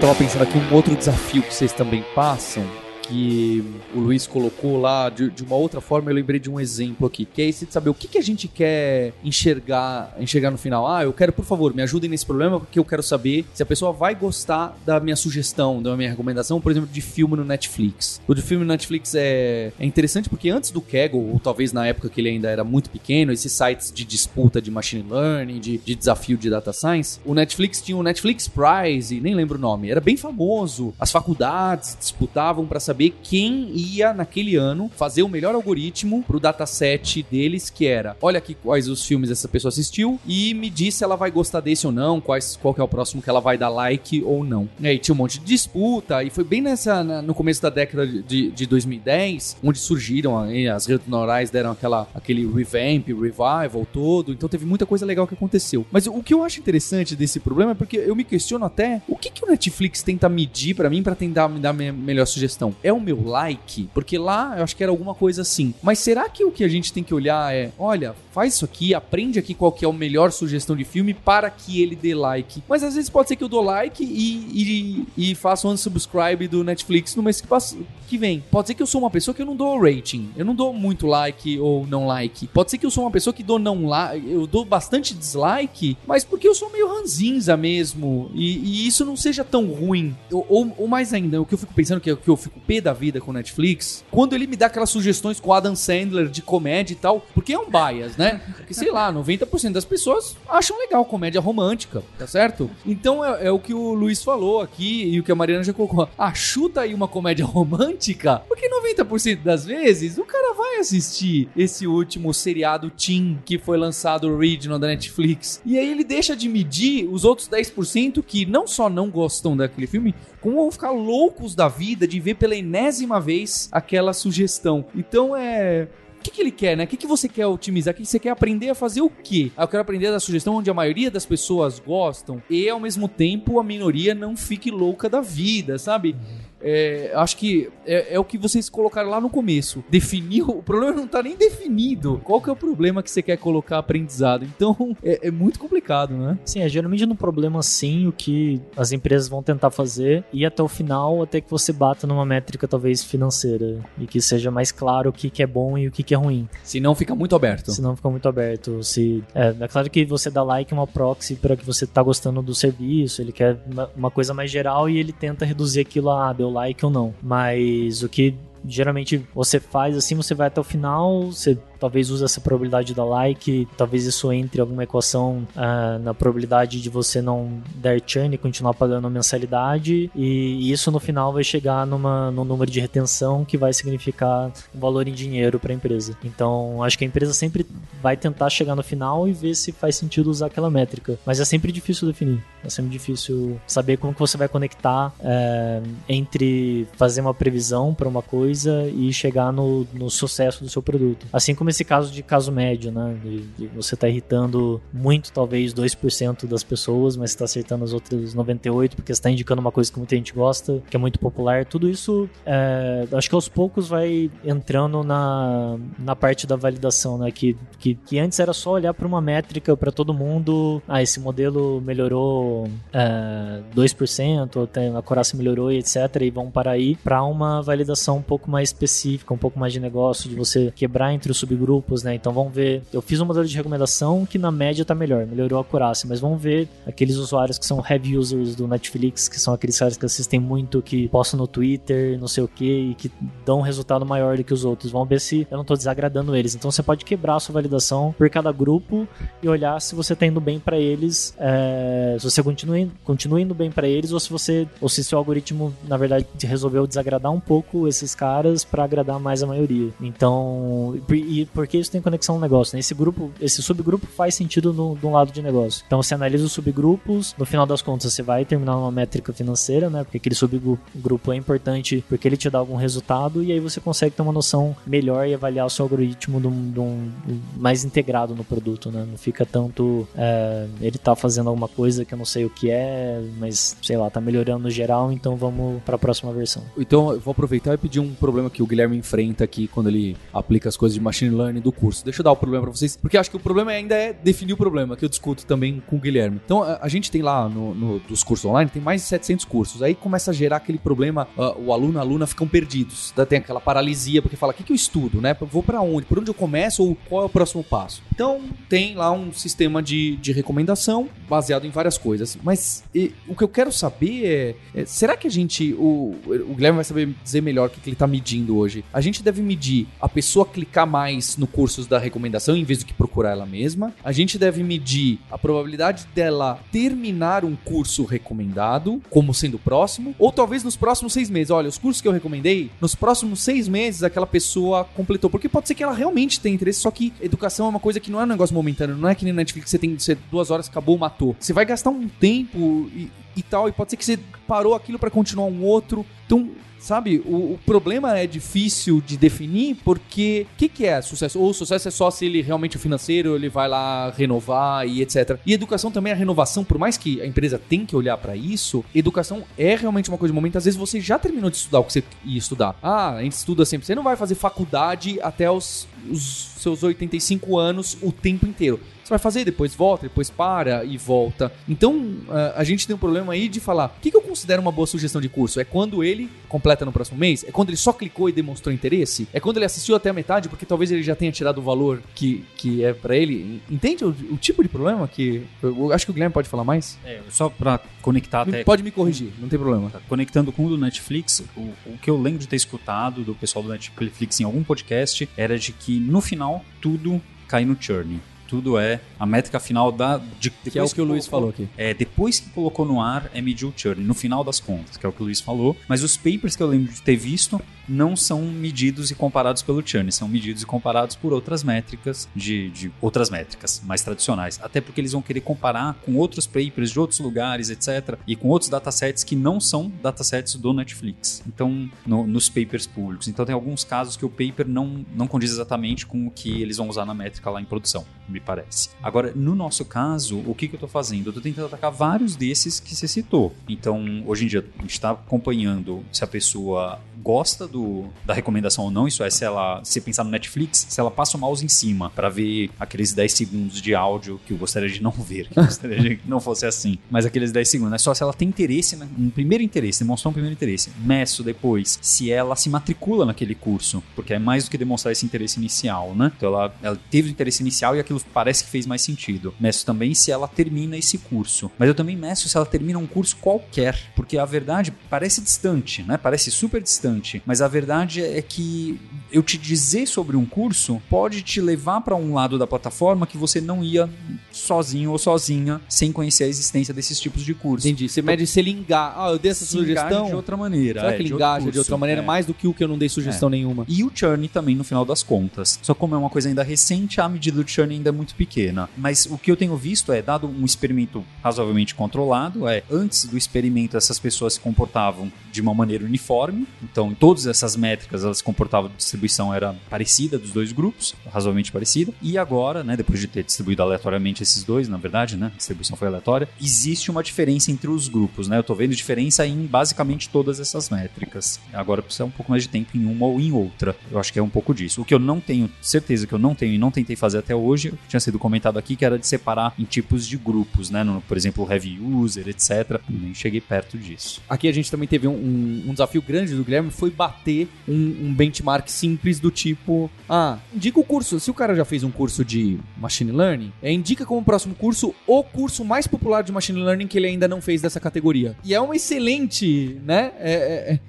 Tava pensando aqui um outro desafio que vocês também passam que o Luiz colocou lá de, de, uma outra forma, eu lembrei de um exemplo aqui, que é esse de saber o que, que a gente quer enxergar, enxergar no final. Ah, eu quero, por favor, me ajudem nesse problema, porque eu quero saber se a pessoa vai gostar da minha sugestão, da minha recomendação, por exemplo, de filme no Netflix. O de filme no Netflix é, é interessante porque antes do Kaggle, ou talvez na época que ele ainda era muito pequeno, esses sites de disputa de machine learning, de, de desafio de data science, o Netflix tinha o Netflix Prize, nem lembro o nome, era bem famoso. As faculdades disputavam para saber saber quem ia naquele ano fazer o melhor algoritmo pro dataset deles, que era, olha aqui quais os filmes essa pessoa assistiu e me diz se ela vai gostar desse ou não, quais, qual que é o próximo que ela vai dar like ou não. E aí tinha um monte de disputa e foi bem nessa na, no começo da década de, de 2010, onde surgiram as redes neurais deram aquela aquele revamp, revival todo, então teve muita coisa legal que aconteceu. Mas o que eu acho interessante desse problema é porque eu me questiono até o que, que o Netflix tenta medir para mim para tentar me dar minha melhor sugestão é o meu like? Porque lá eu acho que era alguma coisa assim. Mas será que o que a gente tem que olhar é, olha, faz isso aqui, aprende aqui qual que é a melhor sugestão de filme para que ele dê like. Mas às vezes pode ser que eu dou like e, e, e faça um unsubscribe do Netflix no mês que, passa, que vem. Pode ser que eu sou uma pessoa que eu não dou rating. Eu não dou muito like ou não like. Pode ser que eu sou uma pessoa que dou não like. Eu dou bastante dislike, mas porque eu sou meio ranzinza mesmo. E, e isso não seja tão ruim. Ou, ou, ou, mais ainda, o que eu fico pensando, que é o que eu fico da vida com Netflix, quando ele me dá aquelas sugestões com Adam Sandler de comédia e tal, porque é um bias, né? Porque, sei lá, 90% das pessoas acham legal comédia romântica, tá certo? Então é, é, o que o Luiz falou aqui e o que a Mariana já colocou. Ah, chuta aí uma comédia romântica, porque 90% das vezes o cara vai assistir esse último seriado Teen que foi lançado original da Netflix. E aí ele deixa de medir os outros 10% que não só não gostam daquele filme, como vão ficar loucos da vida de ver pela enésima vez aquela sugestão. Então é que, que ele quer, né? O que, que você quer otimizar? O que você quer aprender a fazer o quê? Ah, eu quero aprender da sugestão onde a maioria das pessoas gostam e, ao mesmo tempo, a minoria não fique louca da vida, sabe? É, acho que é, é, o que vocês colocaram lá no começo. Definir. O problema não tá nem definido. Qual que é o problema que você quer colocar aprendizado? Então é, é muito complicado, né? Sim, é geralmente no problema sim o que as empresas vão tentar fazer e até o final, até que você bata numa métrica talvez financeira e que seja mais claro o que, que é bom e o que, que é ruim. Se não fica muito aberto. Se não fica muito aberto. Se, é, é claro que você dá like uma proxy para que você tá gostando do serviço, ele quer uma, uma coisa mais geral e ele tenta reduzir aquilo a ah, deu like ou não. Mas o que geralmente você faz assim, você vai até o final, você talvez use essa probabilidade da like, talvez isso entre alguma equação uh, na probabilidade de você não dar churn e continuar pagando a mensalidade, e isso no final vai chegar numa, num número de retenção que vai significar um valor em dinheiro para a empresa. Então, acho que a empresa sempre vai tentar chegar no final e ver se faz sentido usar aquela métrica, mas é sempre difícil definir, é sempre difícil saber como que você vai conectar é, entre fazer uma previsão para uma coisa e chegar no, no sucesso do seu produto. Assim como esse caso de caso médio, né? De, de você tá irritando muito, talvez 2% das pessoas, mas está acertando as outras 98% porque está indicando uma coisa que muita gente gosta, que é muito popular. Tudo isso, é, acho que aos poucos vai entrando na, na parte da validação, né? Que, que, que antes era só olhar para uma métrica para todo mundo. Ah, esse modelo melhorou é, 2%, ou tem, a Coraça melhorou e etc. E vão para aí para uma validação um pouco mais específica, um pouco mais de negócio, de você quebrar entre os subgrupos, né? Então vamos ver. Eu fiz um modelo de recomendação que na média tá melhor, melhorou a Coraça, mas vamos ver aqueles usuários que são heavy users do Netflix, que são aqueles caras que assistem muito, que postam no Twitter, não sei o que, e que dão um resultado maior do que os outros. Vamos ver se eu não tô desagradando eles. Então você pode quebrar a sua validação por cada grupo e olhar se você tá indo bem para eles, é, se você continua, continua indo bem para eles ou se você ou se seu algoritmo na verdade resolveu desagradar um pouco esses caras para agradar mais a maioria. Então, e porque isso tem conexão no negócio, né? Esse grupo, esse subgrupo faz sentido no, de um lado de negócio. Então você analisa os subgrupos, no final das contas você vai terminar uma métrica financeira, né? Porque aquele subgrupo é importante porque ele te dá algum resultado e aí você consegue ter uma noção melhor e avaliar o seu algoritmo de um, de um, mais integrado no produto, né? Não fica tanto é, ele tá fazendo alguma coisa que eu não sei o que é, mas sei lá, tá melhorando no geral, então vamos para a próxima versão. Então eu vou aproveitar e pedir um problema que o Guilherme enfrenta aqui quando ele aplica as coisas de machine learning do curso. Deixa eu dar o problema para vocês, porque acho que o problema ainda é definir o problema, que eu discuto também com o Guilherme. Então a, a gente tem lá no, no, dos cursos online, tem mais de 700 cursos. Aí começa a gerar aquele problema, uh, o aluno e a aluna ficam perdidos. Tem aquela paralisia, porque fala, o que, que eu estudo, né? Vou para onde? Por onde eu começo ou qual é o próximo passo? Então tem lá um sistema de, de recomendação baseado em várias coisas. Mas e, o que eu quero saber é, é, será que a gente, o, o Guilherme vai saber dizer melhor o que, que ele está medindo hoje? A gente deve medir a pessoa clicar mais no cursos da recomendação em vez do que procurar ela mesma. A gente deve medir a probabilidade dela terminar um curso recomendado como sendo o próximo. Ou talvez nos próximos seis meses. Olha, os cursos que eu recomendei, nos próximos seis meses aquela pessoa completou. Porque pode ser que ela realmente tenha interesse, só que educação é uma coisa que não é um negócio momentâneo. Não é que nem Netflix você tem você, duas horas, acabou, matou. Você vai gastar um tempo e, e tal, e pode ser que você parou aquilo para continuar um outro. Então, sabe, o, o, problema é difícil de definir porque o que, que é sucesso? Ou sucesso é só se ele realmente é financeiro, ele vai lá renovar e etc. E educação também é renovação, por mais que a empresa tenha que olhar para isso, educação é realmente uma coisa de momento. Às vezes você já terminou de estudar o que você ia estudar. Ah, a gente estuda sempre. Você não vai fazer faculdade até os, os seus 85 anos o tempo inteiro. Você vai fazer, depois volta, depois para e volta. Então, a gente tem um problema aí de falar: o que eu considero uma boa sugestão de curso? É quando ele completa no próximo mês? É quando ele só clicou e demonstrou interesse? É quando ele assistiu até a metade, porque talvez ele já tenha tirado o valor que, que é para ele? Entende o, o, tipo de problema que. Eu acho que o Guilherme pode falar mais? É, só para conectar até. Pode me corrigir, não tem problema. Tá. Conectando com o do Netflix, o, o que eu lembro de ter escutado do pessoal do Netflix em algum podcast era de que no final tudo cai no churn tudo é a métrica final da. De, que é o que, que o Luiz falou aqui. É, depois que colocou no ar, é medir o churn, no final das contas, que é o que o Luiz falou. Mas os papers que eu lembro de ter visto não são medidos e comparados pelo churn, são medidos e comparados por outras métricas, de, de outras métricas mais tradicionais. Até porque eles vão querer comparar com outros papers de outros lugares, etc. E com outros datasets que não são datasets do Netflix. Então, no, nos papers públicos. Então, tem alguns casos que o paper não, não condiz exatamente com o que eles vão usar na métrica lá em produção, me parece. Agora, no nosso caso, o que, que eu estou fazendo? Eu estou tentando atacar vários desses que você citou. Então, hoje em dia, a gente está acompanhando se a pessoa gosta do, da recomendação ou não, isso é, se ela, se pensar no Netflix, se ela passa o mouse em cima para ver aqueles 10 segundos de áudio que eu gostaria de não ver, que eu gostaria de que não fosse assim, mas aqueles 10 segundos, é só se ela tem interesse, né, um primeiro interesse, demonstrar um primeiro interesse, meço depois se ela se matricula naquele curso, porque é mais do que demonstrar esse interesse inicial, né? Então ela, ela teve o interesse inicial e aquilo parece que fez mais sentido. Meço também se ela termina esse curso, mas eu também meço se ela termina um curso qualquer, porque a verdade parece distante, né? Parece super distante mas a verdade é que eu te dizer sobre um curso pode te levar para um lado da plataforma que você não ia sozinho ou sozinha sem conhecer a existência desses tipos de cursos. Entendi. Você mede se ele engaja. Ah, eu dei essa sugestão. de outra maneira. Será é, que ele de engaja de curso, outra maneira é. mais do que o que eu não dei sugestão nenhuma? E o churn também, no final das contas. Só como é uma coisa ainda recente, a medida do churn ainda é muito pequena. Mas o que eu tenho visto é, dado um experimento razoavelmente controlado, é, antes do experimento, essas pessoas se comportavam de uma maneira uniforme. Então, em todas essas métricas, elas comportavam, distribuição era parecida dos dois grupos, razoavelmente parecida. E agora, né, depois de ter distribuído aleatoriamente esses dois, na verdade, né, a distribuição foi aleatória, existe uma diferença entre os grupos, né? Eu tô vendo diferença em basicamente todas essas métricas. Agora precisa um pouco mais de tempo em uma ou em outra. Eu acho que é um pouco disso. O que eu não tenho certeza que eu não tenho e não tentei fazer até hoje, tinha sido comentado aqui, que era de separar em tipos de grupos, né? No, por exemplo, heavy user, etc. Nem cheguei perto disso. Aqui a gente também teve um, um- um desafio grande do Guilherme, foi bater um, um benchmark simples do tipo, ah, indica o curso, se o cara já fez um curso de Machine Learning, é, indica como próximo curso o curso mais popular de Machine Learning que ele ainda não fez dessa categoria. E é um excelente, né? É,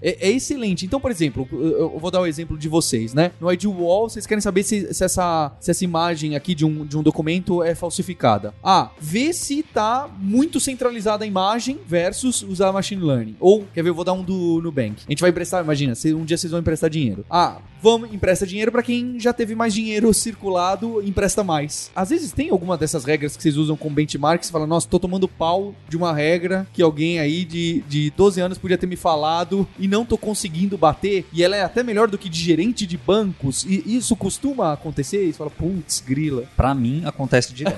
é- é- é excelente. Então, por exemplo, eu, eu vou dar o exemplo de vocês, né? No ID Wall, vocês querem saber se, se essa, se essa imagem aqui de um, de um documento é falsificada. Ah, vê se tá muito centralizada a imagem versus usar Machine Learning. Ou, quer ver, eu vou dar um do Nubank. A gente vai emprestar, imagina, se um dia vocês vão emprestar dinheiro. Ah, vamos, empresta dinheiro pra quem já teve mais dinheiro circulado, empresta mais. Às vezes tem alguma dessas regras que vocês usam como benchmark, você fala, nossa, tô tomando pau de uma regra que alguém aí de, de 12 anos podia ter me falado e não tô conseguindo bater, e ela é até melhor do que de gerente de bancos, e isso costuma acontecer, e você fala, putz, grila. Pra mim, acontece direto.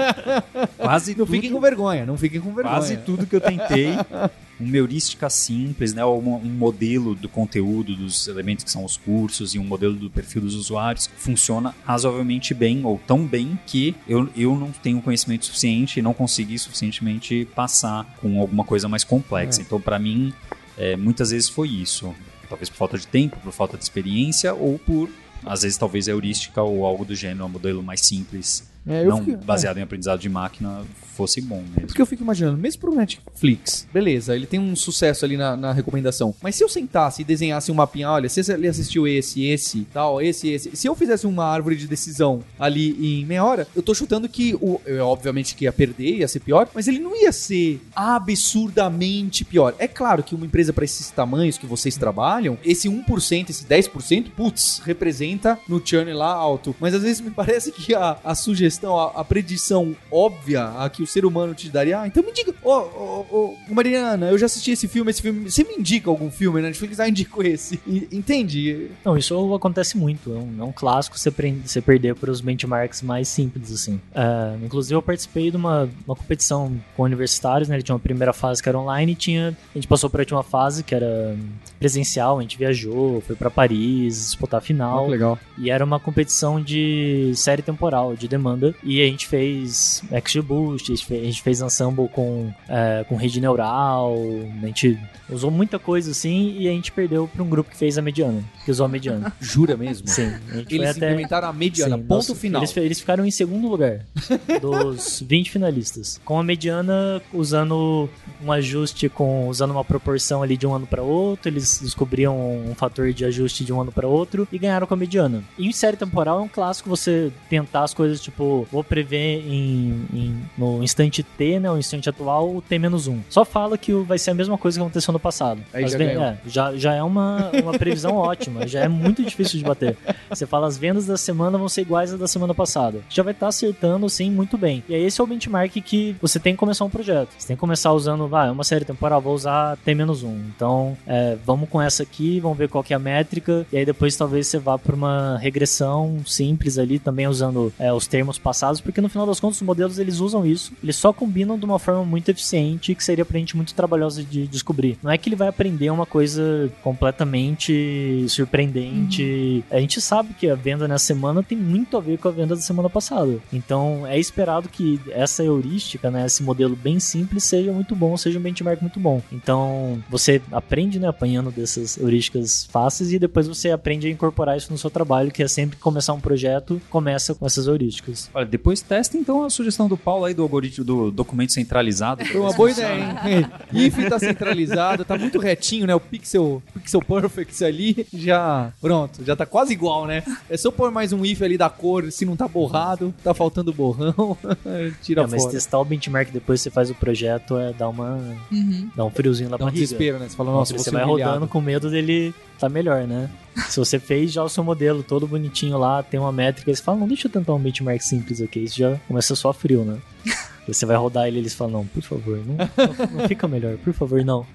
[LAUGHS] Quase Não tudo, fiquem com vergonha, não fiquem com vergonha. quase tudo que eu tentei. [LAUGHS] Uma heurística simples, né? uma- um modelo do conteúdo dos elementos que são os cursos e um modelo do perfil dos usuários funciona razoavelmente bem ou tão bem que eu, eu não tenho conhecimento suficiente e não consegui suficientemente passar com alguma coisa mais complexa. Então, pra mim, é, muitas vezes foi isso. Talvez por falta de tempo, por falta de experiência ou por, às vezes, talvez heurística ou algo do gênero, um modelo mais simples, É, não fico- baseado em aprendizado de máquina, fosse bom mesmo. Porque eu fico imaginando, mesmo pro Netflix, beleza, ele tem um sucesso ali na, na recomendação. Mas se eu sentasse e desenhasse um mapinha, olha, se ele assistiu esse, esse, tal, esse, esse. Se eu fizesse uma árvore de decisão ali em meia hora, eu tô chutando que, o, eu, obviamente, que ia perder, ia ser pior, mas ele não ia ser absurdamente pior. É claro que uma empresa para esses tamanhos que vocês trabalham, esse 1%, esse 10%, putz, representa no churn lá alto. Mas às vezes me parece que a, a sugestão, a, a predição óbvia a que o ser humano te daria, ah, então me diga, ô, ô, ô, Mariana, eu já assisti esse filme, esse filme, você me indica algum filme na Netflix? Ah, indico esse. E- entende? Não, isso acontece muito. É um, é um clássico você, pre- você perder para os benchmarks mais simples, assim. É, inclusive, eu participei de uma, uma competição com universitários, né? Ele tinha uma primeira fase que era online e tinha. A gente passou para a última fase, que era presencial, a gente viajou, foi para Paris, disputar a final. legal. E era uma competição de série temporal, de demanda. E a gente fez XGBoost, a gente fez, a gente fez ensemble com, é, com rede neural, a gente usou muita coisa assim e a gente perdeu para um grupo que fez a mediana, que usou a mediana. [LAUGHS] Jura mesmo? Sim, Eles até... implementaram a mediana, Sim, ponto final. Eles, eles ficaram em segundo lugar [LAUGHS] dos 20 finalistas. Com a mediana usando um ajuste com usando uma proporção ali de um ano para outro, eles descobriam um fator de ajuste de um ano para outro e ganharam com a mediana. E em série temporal é um clássico você tentar as coisas tipo, vou prever em, em- no instante T, né, o instante atual, o T-1. Só fala que vai ser a mesma coisa que aconteceu no passado. Aí As já ven- ganhou. é, já, já é uma, uma previsão [LAUGHS] ótima, já é muito difícil de bater. Você fala as vendas da semana vão ser iguais às da semana passada. Já vai estar acertando assim muito bem. E aí esse é o benchmark que você tem que começar um projeto. Você tem que começar usando, ah, é uma série temporal, vou usar T-1. Então, é, vamos com essa aqui, vamos ver qual que é a métrica. E aí depois talvez você vá para uma regressão simples ali, também usando é, os termos passados, porque no final das contas os modelos eles usam isso. Eles só combinam de uma forma muito eficiente que seria pra gente muito trabalhosa de descobrir. Não é que ele vai aprender uma coisa completamente surpreendente. A gente sabe que a venda nessa semana tem muito a ver com a venda da semana passada. Então é esperado que essa heurística, né, esse modelo bem simples seja muito bom, seja um benchmark muito bom. Então você aprende, né, apanhando dessas heurísticas fáceis e depois você aprende a incorporar isso no seu trabalho, que é sempre começar um projeto, começa com essas heurísticas. Olha, depois testa então a sugestão do Paulo aí do algoritmo do documento centralizado. Foi uma boa ideia, hein? [LAUGHS] if tá centralizado, tá muito retinho, né? O pixel, pixel perfect ali já. Pronto, já tá quase igual, né? É só pôr mais um if ali da cor, se não tá borrado, tá faltando borrão, [LAUGHS] tira É, mas fora. testar o benchmark depois que você faz o projeto é dar uma Uhum. dá um friozinho na Dá um barriga. desespero, né? Você fala, Nossa, nossa, você vai humilhado. rodando com medo dele tá melhor, né? Se você fez já o seu modelo todo bonitinho lá, tem uma métrica, você fala, não, deixa eu tentar um benchmark simples aqui, isso já começa só frio, né? Você vai rodar ele e eles falam, não, por favor, não, não, fica melhor, por favor, não.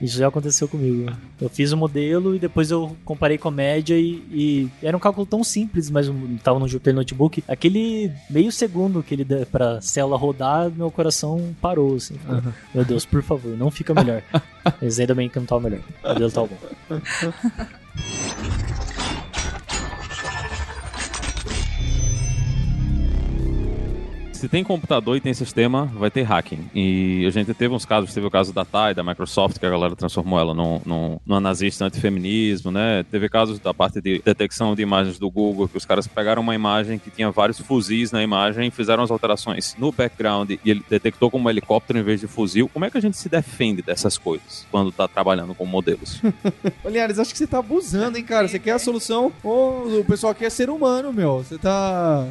Isso já aconteceu comigo. Eu fiz o modelo e depois eu comparei com a média e, e era um cálculo tão simples, mas eu tava no Jupyter Notebook. Aquele meio segundo que ele dá pra célula rodar, meu coração parou, assim. ficou, Meu Deus, por favor, não fica melhor. [LAUGHS] Mas ainda bem que não tava melhor. O modelo tava bom. [LAUGHS] Se tem computador e tem sistema, vai ter hacking. E a gente teve uns casos, teve o caso da TAI, da Microsoft, que a galera transformou ela num, num, numa nazista antifeminismo, né? Teve casos da parte de detecção de imagens do Google, que os caras pegaram uma imagem que tinha vários fuzis na imagem e fizeram as alterações no background e ele detectou como um helicóptero em vez de fuzil. Como é que a gente se defende dessas coisas quando tá trabalhando com modelos? [LAUGHS] Linhares, acho que você tá abusando, hein, cara? Você quer a solução? Ô, o pessoal aqui é ser humano, meu. Você tá.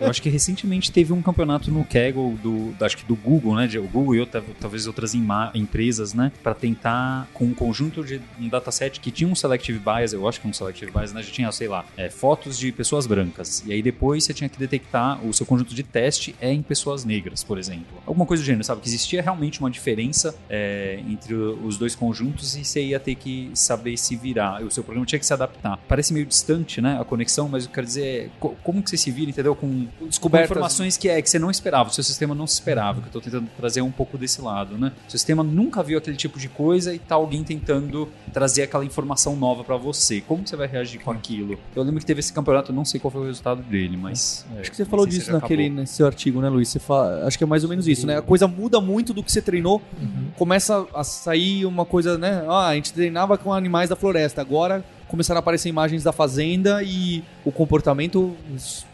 Eu acho que recentemente teve um campeonato no Kaggle do, acho que do Google, né? O Google e outra- talvez outras empresas, né? Para tentar com um conjunto de um dataset que tinha um selective bias, eu acho que um selective bias, né? Já tinha, sei lá, é, fotos de pessoas brancas. E aí depois você tinha que detectar o seu conjunto de teste é em pessoas negras, por exemplo. Alguma coisa do gênero, sabe? Que existia realmente uma diferença é, entre os dois conjuntos e você ia ter que saber se virar. O seu programa tinha que se adaptar. Parece meio distante, né? A conexão, mas eu quero dizer, é, co- como que você se vira, entendeu? Com, com Descobertas. informações que é que você não esperava, o seu sistema não se esperava, que eu tô tentando trazer um pouco desse lado, né? O sistema nunca viu aquele tipo de coisa e tá alguém tentando trazer aquela informação nova pra você. Como você vai reagir com aquilo? Eu lembro que teve esse campeonato, não sei qual foi o resultado dele, mas é, Acho que você falou disso ele naquele, acabou. nesse seu artigo, né, Luiz? Você fala, acho que é mais ou menos isso, né? A coisa muda muito do que você treinou. Começa a sair uma coisa, né? Ah, a gente treinava com animais da floresta. Agora começaram a aparecer imagens da fazenda e o comportamento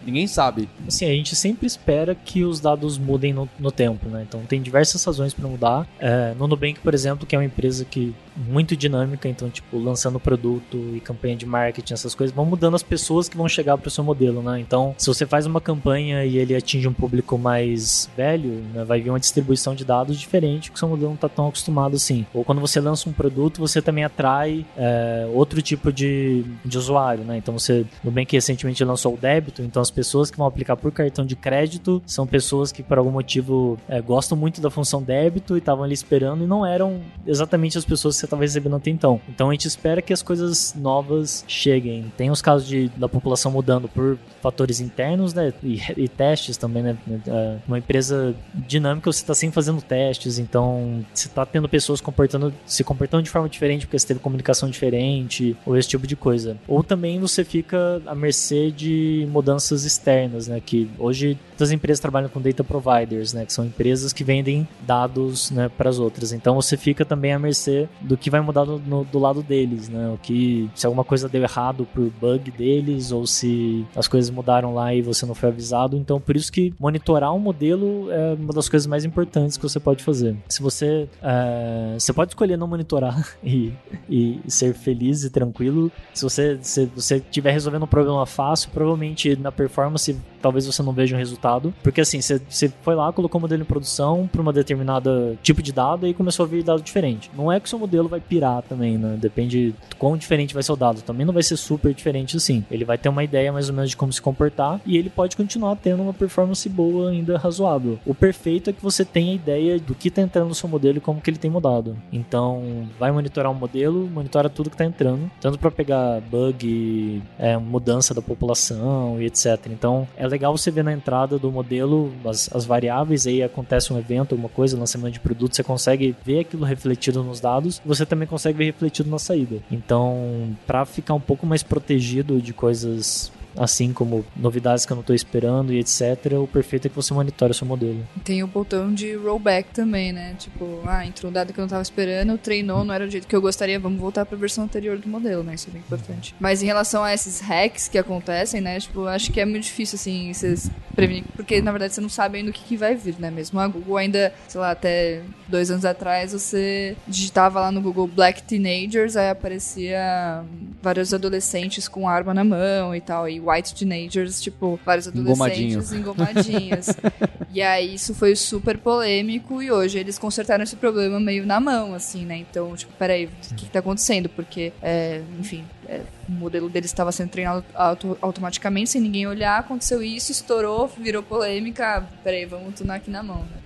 ninguém sabe. Assim, a gente sempre espera que os dados mudem no, no tempo, né? Então tem diversas razões para mudar. É, no Nubank, por exemplo, que é uma empresa que muito dinâmica, então tipo lançando produto e campanha de marketing, essas coisas vão mudando as pessoas que vão chegar para o seu modelo, né? Então, se você faz uma campanha e ele atinge um público mais velho, né, vai vir uma distribuição de dados diferente que o seu modelo não está tão acostumado assim. Ou quando você lança um produto, você também atrai é, outro tipo de, de usuário, né? Então você, bem recentemente lançou o débito, então as pessoas que vão aplicar por cartão de crédito são pessoas que por algum motivo é, gostam muito da função débito e estavam ali esperando e não eram exatamente as pessoas que você estava recebendo até então. Então a gente espera que as coisas novas cheguem. Tem os casos de, da população mudando por fatores internos, né? E, e testes também, né? É, Uma empresa dinâmica, você está sempre fazendo testes, então você está tendo pessoas comportando, se comportando de forma diferente porque você teve comunicação diferente, ou esse tipo de coisa. Ou também você fica à mercê de mudanças externas, né? Que hoje as empresas trabalham com data providers, né? Que são empresas que vendem dados né, para as outras. Então você fica também à mercê do que vai mudar no, no- do lado deles, né? O que se alguma coisa deu errado por bug deles ou se as coisas mudaram lá e você não foi avisado. Então por isso que monitorar um modelo é uma das coisas mais importantes que você pode fazer. Se você é, você pode escolher não monitorar [LAUGHS] e, e ser feliz e tranquilo. Se você se você estiver resolvendo um problema fácil, provavelmente na performance talvez você não veja um resultado, porque assim você, foi lá colocou o modelo em produção para uma determinada tipo de dado e começou a vir dado diferente. Não é que o seu modelo vai pirar também, né? Depende de quão diferente vai ser o dado. Também não vai ser super diferente assim. Ele vai ter uma ideia mais ou menos de como se comportar e ele pode continuar tendo uma performance boa ainda razoável. O perfeito é que você tenha ideia do que está entrando no seu modelo e como que ele tem mudado. Então, vai monitorar o modelo, monitora tudo que está entrando, tanto para pegar bug, é, mudança da população e etc. Então, é legal você ver na entrada do modelo as, as variáveis, aí acontece um evento, alguma coisa, lançamento de produto, você consegue ver aquilo refletido nos dados, você também consegue ver refletido na saída. Então, para ficar um pouco mais protegido de coisas assim como novidades que eu não estou esperando e etc. O perfeito é que você monitore o seu modelo. Tem o botão de rollback também, né? Tipo, ah, entrou um dado que eu não tava esperando, treinou, não era do jeito que eu gostaria, vamos voltar pra versão anterior do modelo, né? Isso é bem importante. Mas em relação a esses hacks que acontecem, né? Tipo, acho que é muito difícil, assim, vocês prevenir, porque na verdade você não sabe ainda o que, que vai vir, né? Mesmo a Google ainda, sei lá, até dois anos atrás você digitava lá no Google Black Teenagers, aí aparecia vários adolescentes com arma na mão e tal, e White Teenagers, tipo, vários adolescentes engomadinhos. [LAUGHS] e aí isso foi super polêmico e hoje eles consertaram esse problema meio na mão, assim, né? Então, tipo, peraí, o que, que tá acontecendo? Porque, é, enfim, é, o modelo deles estava sendo treinado auto, automaticamente, sem ninguém olhar, aconteceu isso, estourou, virou polêmica. Peraí, vamos tunar aqui na mão, né?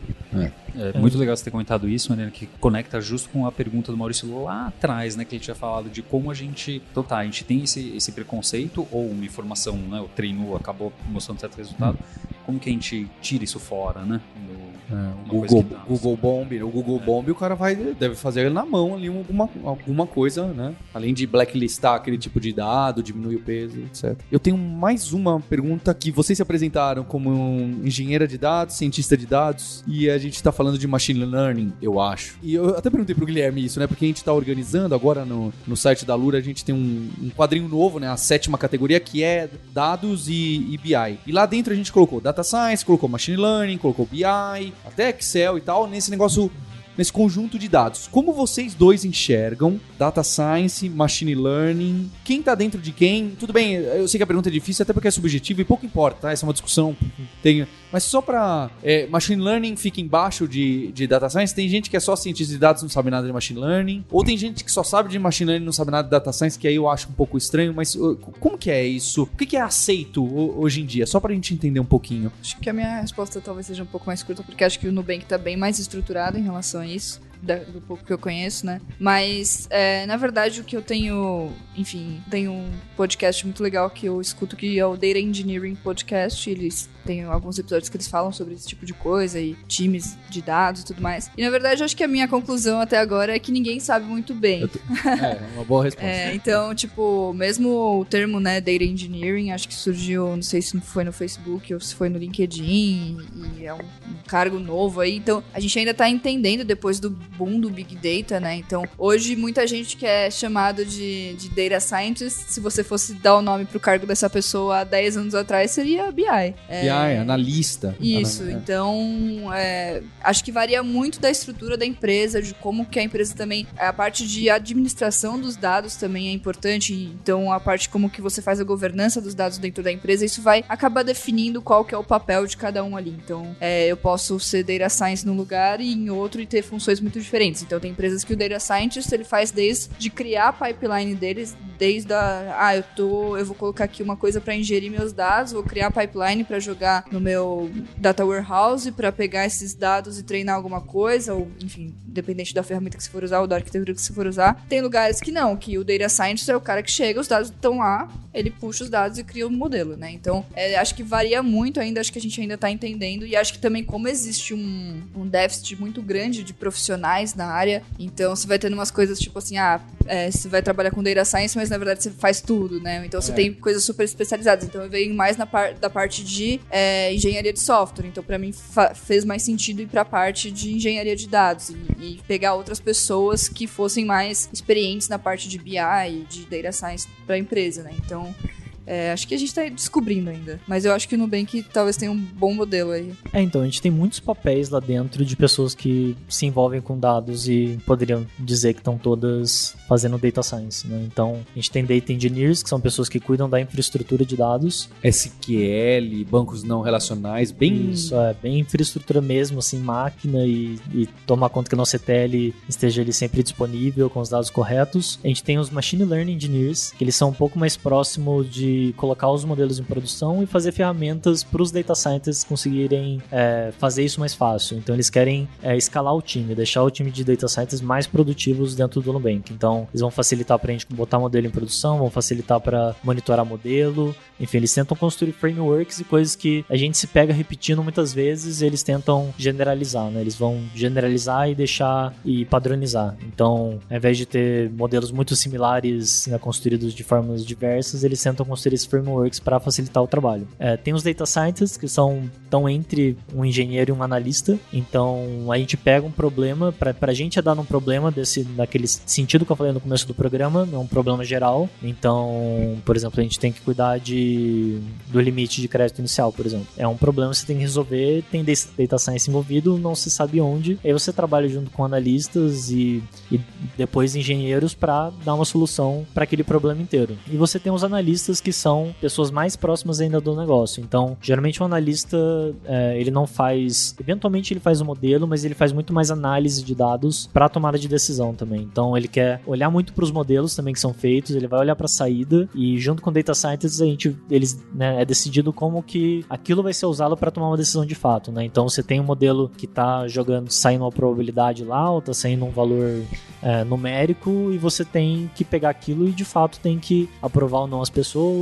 É. É, muito legal você ter comentado isso, né, que conecta justo com a pergunta do Maurício lá atrás, né, que ele tinha falado de como a gente, então tá, a gente tem esse, esse preconceito ou uma informação, né, o treino acabou mostrando certo resultado, como que a gente tira isso fora, né? É, Google, Google Bomb, o Google é. Bomb o cara vai deve fazer na mão ali alguma, alguma coisa, né? Além de blacklistar aquele tipo de dado, diminuir o peso, etc. Eu tenho mais uma pergunta que vocês se apresentaram como um engenheira de dados, cientista de dados, e a gente está falando de machine learning, eu acho. E eu até perguntei pro Guilherme isso, né? Porque a gente está organizando agora no, no site da Lura, a gente tem um, um quadrinho novo, né? A sétima categoria que é dados e, e BI. E lá dentro a gente colocou data science, colocou machine learning, colocou BI, até Excel e tal, nesse negócio nesse conjunto de dados. Como vocês dois enxergam data science, machine learning? Quem está dentro de quem? Tudo bem, eu sei que a pergunta é difícil, até porque é subjetiva e pouco importa, tá? Essa é uma discussão. Tem, mas só para é, machine learning fica embaixo de, de data science. Tem gente que é só cientista de dados não sabe nada de machine learning. Ou tem gente que só sabe de machine learning não sabe nada de data science, que aí eu acho um pouco estranho. Mas como que é isso? O que é aceito hoje em dia? Só para a gente entender um pouquinho. Acho que a minha resposta talvez seja um pouco mais curta, porque acho que o Nubank está bem mais estruturado em relação a isso da, do pouco que eu conheço, né? Mas, é, na verdade, o que eu tenho, enfim, tem um podcast muito legal que eu escuto que é o Data Engineering Podcast. Eles têm alguns episódios que eles falam sobre esse tipo de coisa e times de dados e tudo mais. E na verdade, eu acho que a minha conclusão até agora é que ninguém sabe muito bem. Tô... [LAUGHS] É, uma boa resposta. é, então, tipo, mesmo o termo, né, Data Engineering, acho que surgiu, não sei se foi no Facebook ou se foi no LinkedIn, e é um, um cargo novo aí. Então, a gente ainda tá entendendo depois do boom do Big Data, né? Então, hoje muita gente que é chamado de, de Data Scientist, se você fosse dar o nome pro cargo dessa pessoa há 10 anos atrás, seria BI. É, BI, analista. Isso, é. então é, acho que varia muito da estrutura da empresa, de como que a empresa também, a parte de administração dos dados também é importante, então a parte como que você faz a governança dos dados dentro da empresa, isso vai acabar definindo qual que é o papel de cada um ali. Então, é, eu posso ser Data Science num lugar e em outro e ter funções muito diferentes. Então tem empresas que o Data Scientist ele faz desde criar a pipeline deles, desde a, ah, eu tô, eu vou colocar aqui uma coisa para ingerir meus dados, vou criar a pipeline para jogar no meu data warehouse para pegar esses dados e treinar alguma coisa, ou enfim, independente da ferramenta que você for usar ou da arquitetura que você for usar. Tem lugares que não, que o Data Scientist é o cara que chega, os dados estão lá, ele puxa os dados e cria um modelo, né? Então, é, acho que varia muito ainda, acho que a gente ainda tá entendendo e acho que também como existe um, um déficit muito grande de profissionais na área, então você vai tendo umas coisas tipo assim, ah, é, você vai trabalhar com Data Science, mas na verdade você faz tudo, né? Então você é. tem coisas super especializadas. Então eu venho mais na par da parte de é, engenharia de software. Então para mim fez mais sentido ir para a parte de engenharia de dados e, e, pegar outras pessoas que fossem mais experientes na parte de BI e de Data Science para a empresa, né? Então é, acho que a gente tá descobrindo ainda. Mas eu acho que o Nubank talvez tenha um bom modelo aí. É, então, a gente tem muitos papéis lá dentro de pessoas que se envolvem com dados e poderiam dizer que estão todas fazendo data science, né? Então, a gente tem data engineers, que são pessoas que cuidam da infraestrutura de dados. SQL, bancos não relacionais, bem... Isso, é, bem infraestrutura mesmo, assim, máquina e, e tomar conta que a nossa ETL esteja ali sempre disponível com os dados corretos. A gente tem os machine learning engineers, que eles são um pouco mais próximos de colocar os modelos em produção e fazer ferramentas para os data scientists conseguirem é, fazer isso mais fácil. Então eles querem é, escalar o time, deixar o time de data scientists mais produtivos dentro do Nubank. Então eles vão facilitar para a gente botar modelo em produção, vão facilitar para monitorar modelo. Enfim, eles tentam construir frameworks e coisas que a gente se pega repetindo muitas vezes. Eles tentam generalizar, né? Eles vão generalizar e deixar e padronizar. Então, ao invés de ter modelos muito similares né, construídos de formas diversas, eles tentam construir construir esses frameworks para facilitar o trabalho. É, tem os data scientists que são tão entre um engenheiro e um analista. Então a gente pega um problema para a gente é dar um problema desse daquele sentido que eu falei no começo do programa, é um problema geral. Então, por exemplo, a gente tem que cuidar de do limite de crédito inicial, por exemplo. É um problema que você tem que resolver, tem data science envolvido, não se sabe onde. Aí você trabalha junto com analistas e, e depois engenheiros para dar uma solução para aquele problema inteiro. E você tem os analistas que são pessoas mais próximas ainda do negócio. Então, geralmente um analista é, ele não faz, eventualmente ele faz o um modelo, mas ele faz muito mais análise de dados para tomada de decisão também. Então, ele quer olhar muito para os modelos também que são feitos, ele vai olhar para a saída e junto com data scientists a gente eles né, é decidido como que aquilo vai ser usado para tomar uma decisão de fato, né? Então, você tem um modelo que está jogando saindo uma probabilidade lá, ou está saindo um valor é, numérico e você tem que pegar aquilo e de fato tem que aprovar ou não as pessoas,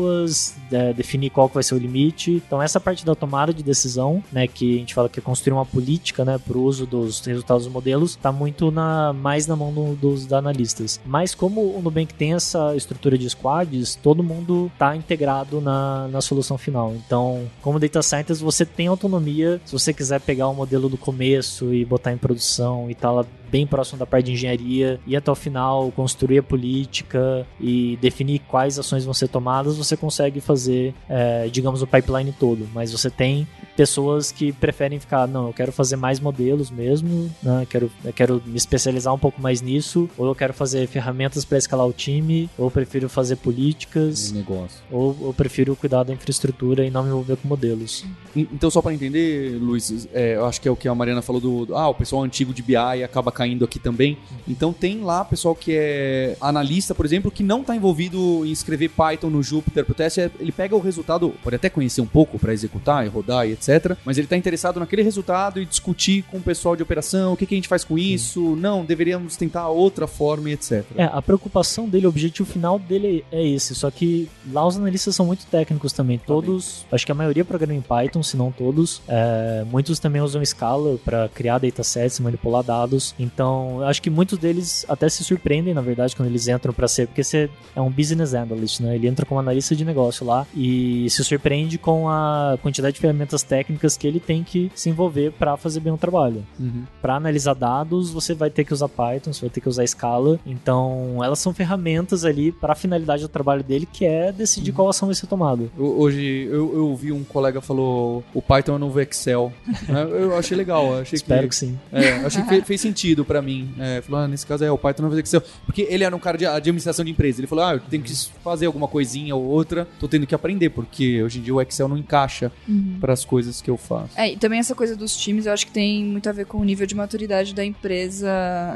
é, definir qual vai ser o limite. Então essa parte da tomada de decisão, né, que a gente fala que é construir uma política, né, para o uso dos resultados dos modelos, está muito na mais na mão do, dos analistas. Mas como o Nubank tem essa estrutura de squads, todo mundo está integrado na, na solução final. Então, como data scientist, você tem autonomia. Se você quiser pegar o modelo do começo e botar em produção e tá bem próximo da parte de engenharia, e até o final construir a política e definir quais ações vão ser tomadas, você consegue fazer, é, digamos, o pipeline todo. Mas você tem pessoas que preferem ficar, não, eu quero fazer mais modelos mesmo, né? quero, eu quero me especializar um pouco mais nisso, ou eu quero fazer ferramentas para escalar o time, ou eu prefiro fazer políticas, negócio. ou eu prefiro cuidar da infraestrutura e não me envolver com modelos. Então, só para entender, Luiz, é, eu acho que é o que a Mariana falou do, ah, o pessoal antigo de BI acaba caindo aqui também. Então tem lá pessoal que é analista, por exemplo, que não está envolvido em escrever Python no Jupyter pro teste. Ele pega o resultado, pode até conhecer um pouco para executar e rodar e etc. Mas ele está interessado naquele resultado e discutir com o pessoal de operação o que, que a gente faz com isso. Não, deveríamos tentar outra forma e etc. É, a preocupação dele, o objetivo final dele é esse. Só que lá os analistas são muito técnicos também. Todos, acho que a maioria programa em Python, se não todos. É, muitos também usam Scala para criar datasets, manipular dados. Então então, acho que muitos deles até se surpreendem, na verdade, quando eles entram para ser, porque você é um business analyst, né? Ele entra como analista de negócio lá e se surpreende com a quantidade de ferramentas técnicas que ele tem que se envolver para fazer bem o trabalho. Uhum. Para analisar dados, você vai ter que usar Python, você vai ter que usar Scala. Então, elas são ferramentas ali para a finalidade do trabalho dele, que é decidir uhum. qual ação vai ser tomada. Hoje eu, eu vi um colega falou o Python é o novo Excel. [LAUGHS] eu achei legal, achei Espero que, que sim. É, achei que fez sentido para mim. É, falou, ah, nesse caso é o Python não vai Excel. Porque ele era um cara de administração de empresa. Ele falou, ah, eu tenho que fazer alguma coisinha ou outra, tô tendo que aprender, porque hoje em dia o Excel não encaixa uhum. para as coisas que eu faço. É, e também essa coisa dos times, eu acho que tem muito a ver com o nível de maturidade da empresa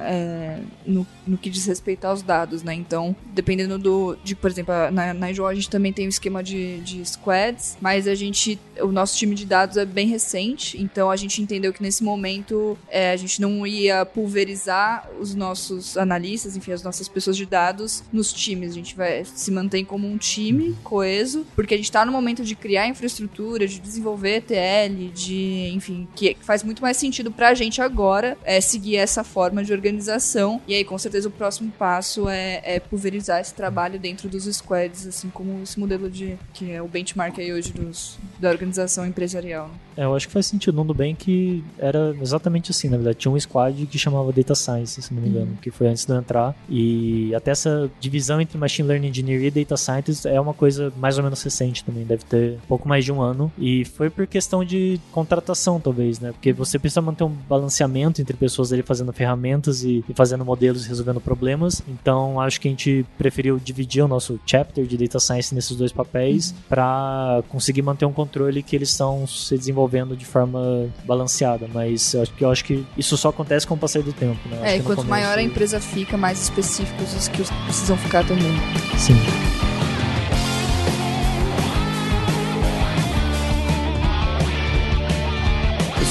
é, no, no que diz respeito aos dados, né? Então, dependendo do. De, por exemplo, na, na a gente também tem um esquema de, de squads, mas a gente. O nosso time de dados é bem recente, então a gente entendeu que nesse momento é, a gente não ia pulverizar os nossos analistas, enfim, as nossas pessoas de dados nos times. A gente vai se mantém como um time coeso, porque a gente está no momento de criar infraestrutura, de desenvolver TL, de, enfim, que faz muito mais sentido para a gente agora é seguir essa forma de organização. E aí, com certeza, o próximo passo é, é pulverizar esse trabalho dentro dos squads, assim como esse modelo de que é o benchmark aí hoje dos, da organização empresarial. É, eu acho que faz sentido. No Nubank era exatamente assim, na verdade. Tinha um squad que chamava Data Science, se não me engano, uhum. que foi antes de eu entrar. E até essa divisão entre Machine Learning Engineer e Data Scientist é uma coisa mais ou menos recente também, deve ter pouco mais de um ano. E foi por questão de contratação, talvez, né? Porque você precisa manter um balanceamento entre pessoas ali fazendo ferramentas e, e fazendo modelos e resolvendo problemas. Então, acho que a gente preferiu dividir o nosso chapter de Data Science nesses dois papéis uhum. para conseguir manter um controle que eles estão se desenvolvendo de forma balanceada. Mas eu acho que, eu acho que isso só acontece com o passar do tempo. Né? É, e quanto maior a empresa fica, mais específicos os que precisam ficar também. Sim.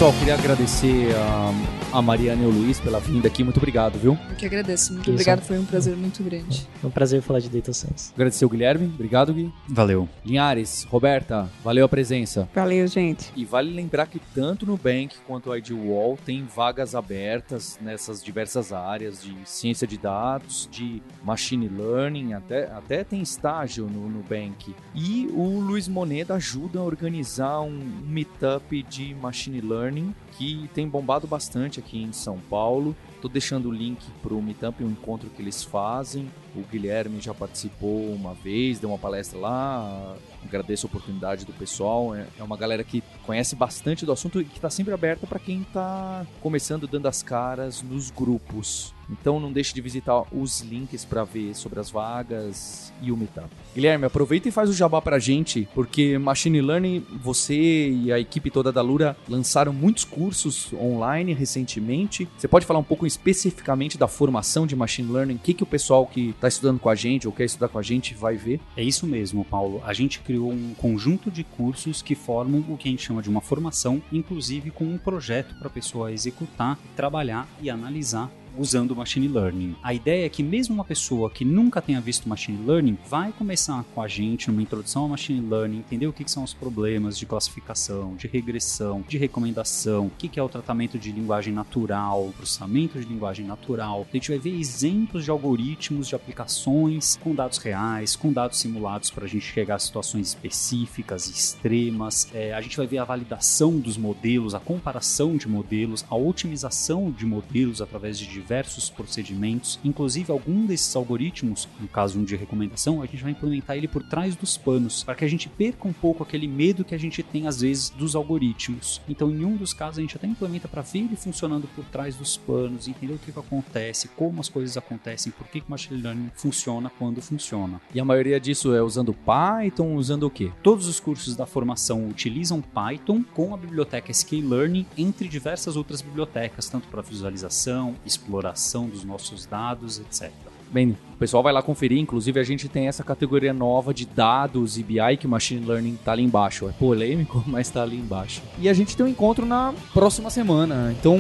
Pessoal, queria agradecer a, a Mariana e o Luiz pela vinda aqui. Muito obrigado, viu? Eu que agradeço. Muito Isso. obrigado, foi um prazer muito grande. É um prazer falar de Data Science. Agradecer o Guilherme. Obrigado, Gui. Valeu. Linhares, Roberta, valeu a presença. Valeu, gente. E vale lembrar que tanto no Bank quanto a ID Wall tem vagas abertas nessas diversas áreas de ciência de dados, de machine learning, até, até tem estágio no, no Bank. E o Luiz Moneda ajuda a organizar um, um meetup de machine learning que tem bombado bastante aqui em São Paulo. Tô deixando o link pro meetup, um encontro que eles fazem. O Guilherme já participou uma vez, deu uma palestra lá. Agradeço a oportunidade do pessoal. É é uma galera que conhece bastante do assunto e que está sempre aberta para quem está começando dando as caras nos grupos. Então não deixe de visitar os links para ver sobre as vagas e o meetup. Guilherme, aproveita e faz o jabá pra gente, porque Machine Learning, você e a equipe toda da Lura lançaram muitos cursos online recentemente. Você pode falar um pouco especificamente da formação de Machine Learning? O que, que o pessoal que está estudando com a gente ou quer estudar com a gente vai ver? É isso mesmo, Paulo. A gente criou um conjunto de cursos que formam o que a gente chama de uma formação, inclusive com um projeto para a pessoa executar, trabalhar e analisar usando machine learning. A ideia é que mesmo uma pessoa que nunca tenha visto machine learning vai começar com a gente numa introdução ao machine learning, entender o que, são os problemas de classificação, de regressão, de recomendação, o que, que é o tratamento de linguagem natural, processamento de linguagem natural. A gente vai ver exemplos de algoritmos, de aplicações com dados reais, com dados simulados para a gente chegar a situações específicas, extremas. É, a gente vai ver a validação dos modelos, a comparação de modelos, a otimização de modelos através de diversos procedimentos, inclusive algum desses algoritmos, no caso um de recomendação, a gente vai implementar ele por trás dos panos, para que a gente perca um pouco aquele medo que a gente tem às vezes dos algoritmos. Então, em um dos casos, a gente até implementa para ver ele funcionando por trás dos panos, entender o que, que acontece, como as coisas acontecem, por que, o machine learning funciona quando funciona. E a maioria disso é usando Python, usando o quê? Todos os cursos da formação utilizam Python com a biblioteca Sklearning, entre diversas outras bibliotecas, tanto para visualização, exploração dos nossos dados, etc. Bem, o pessoal vai lá conferir. Inclusive, a gente tem essa categoria nova de dados e BI que o Machine Learning tá ali embaixo. É polêmico, [LAUGHS] mas tá ali embaixo. E a gente tem um encontro na próxima semana. Então,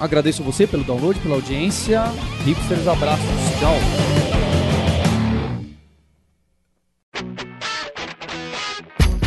agradeço você pelo download, pela audiência. Hipsters, abraços. Tchau.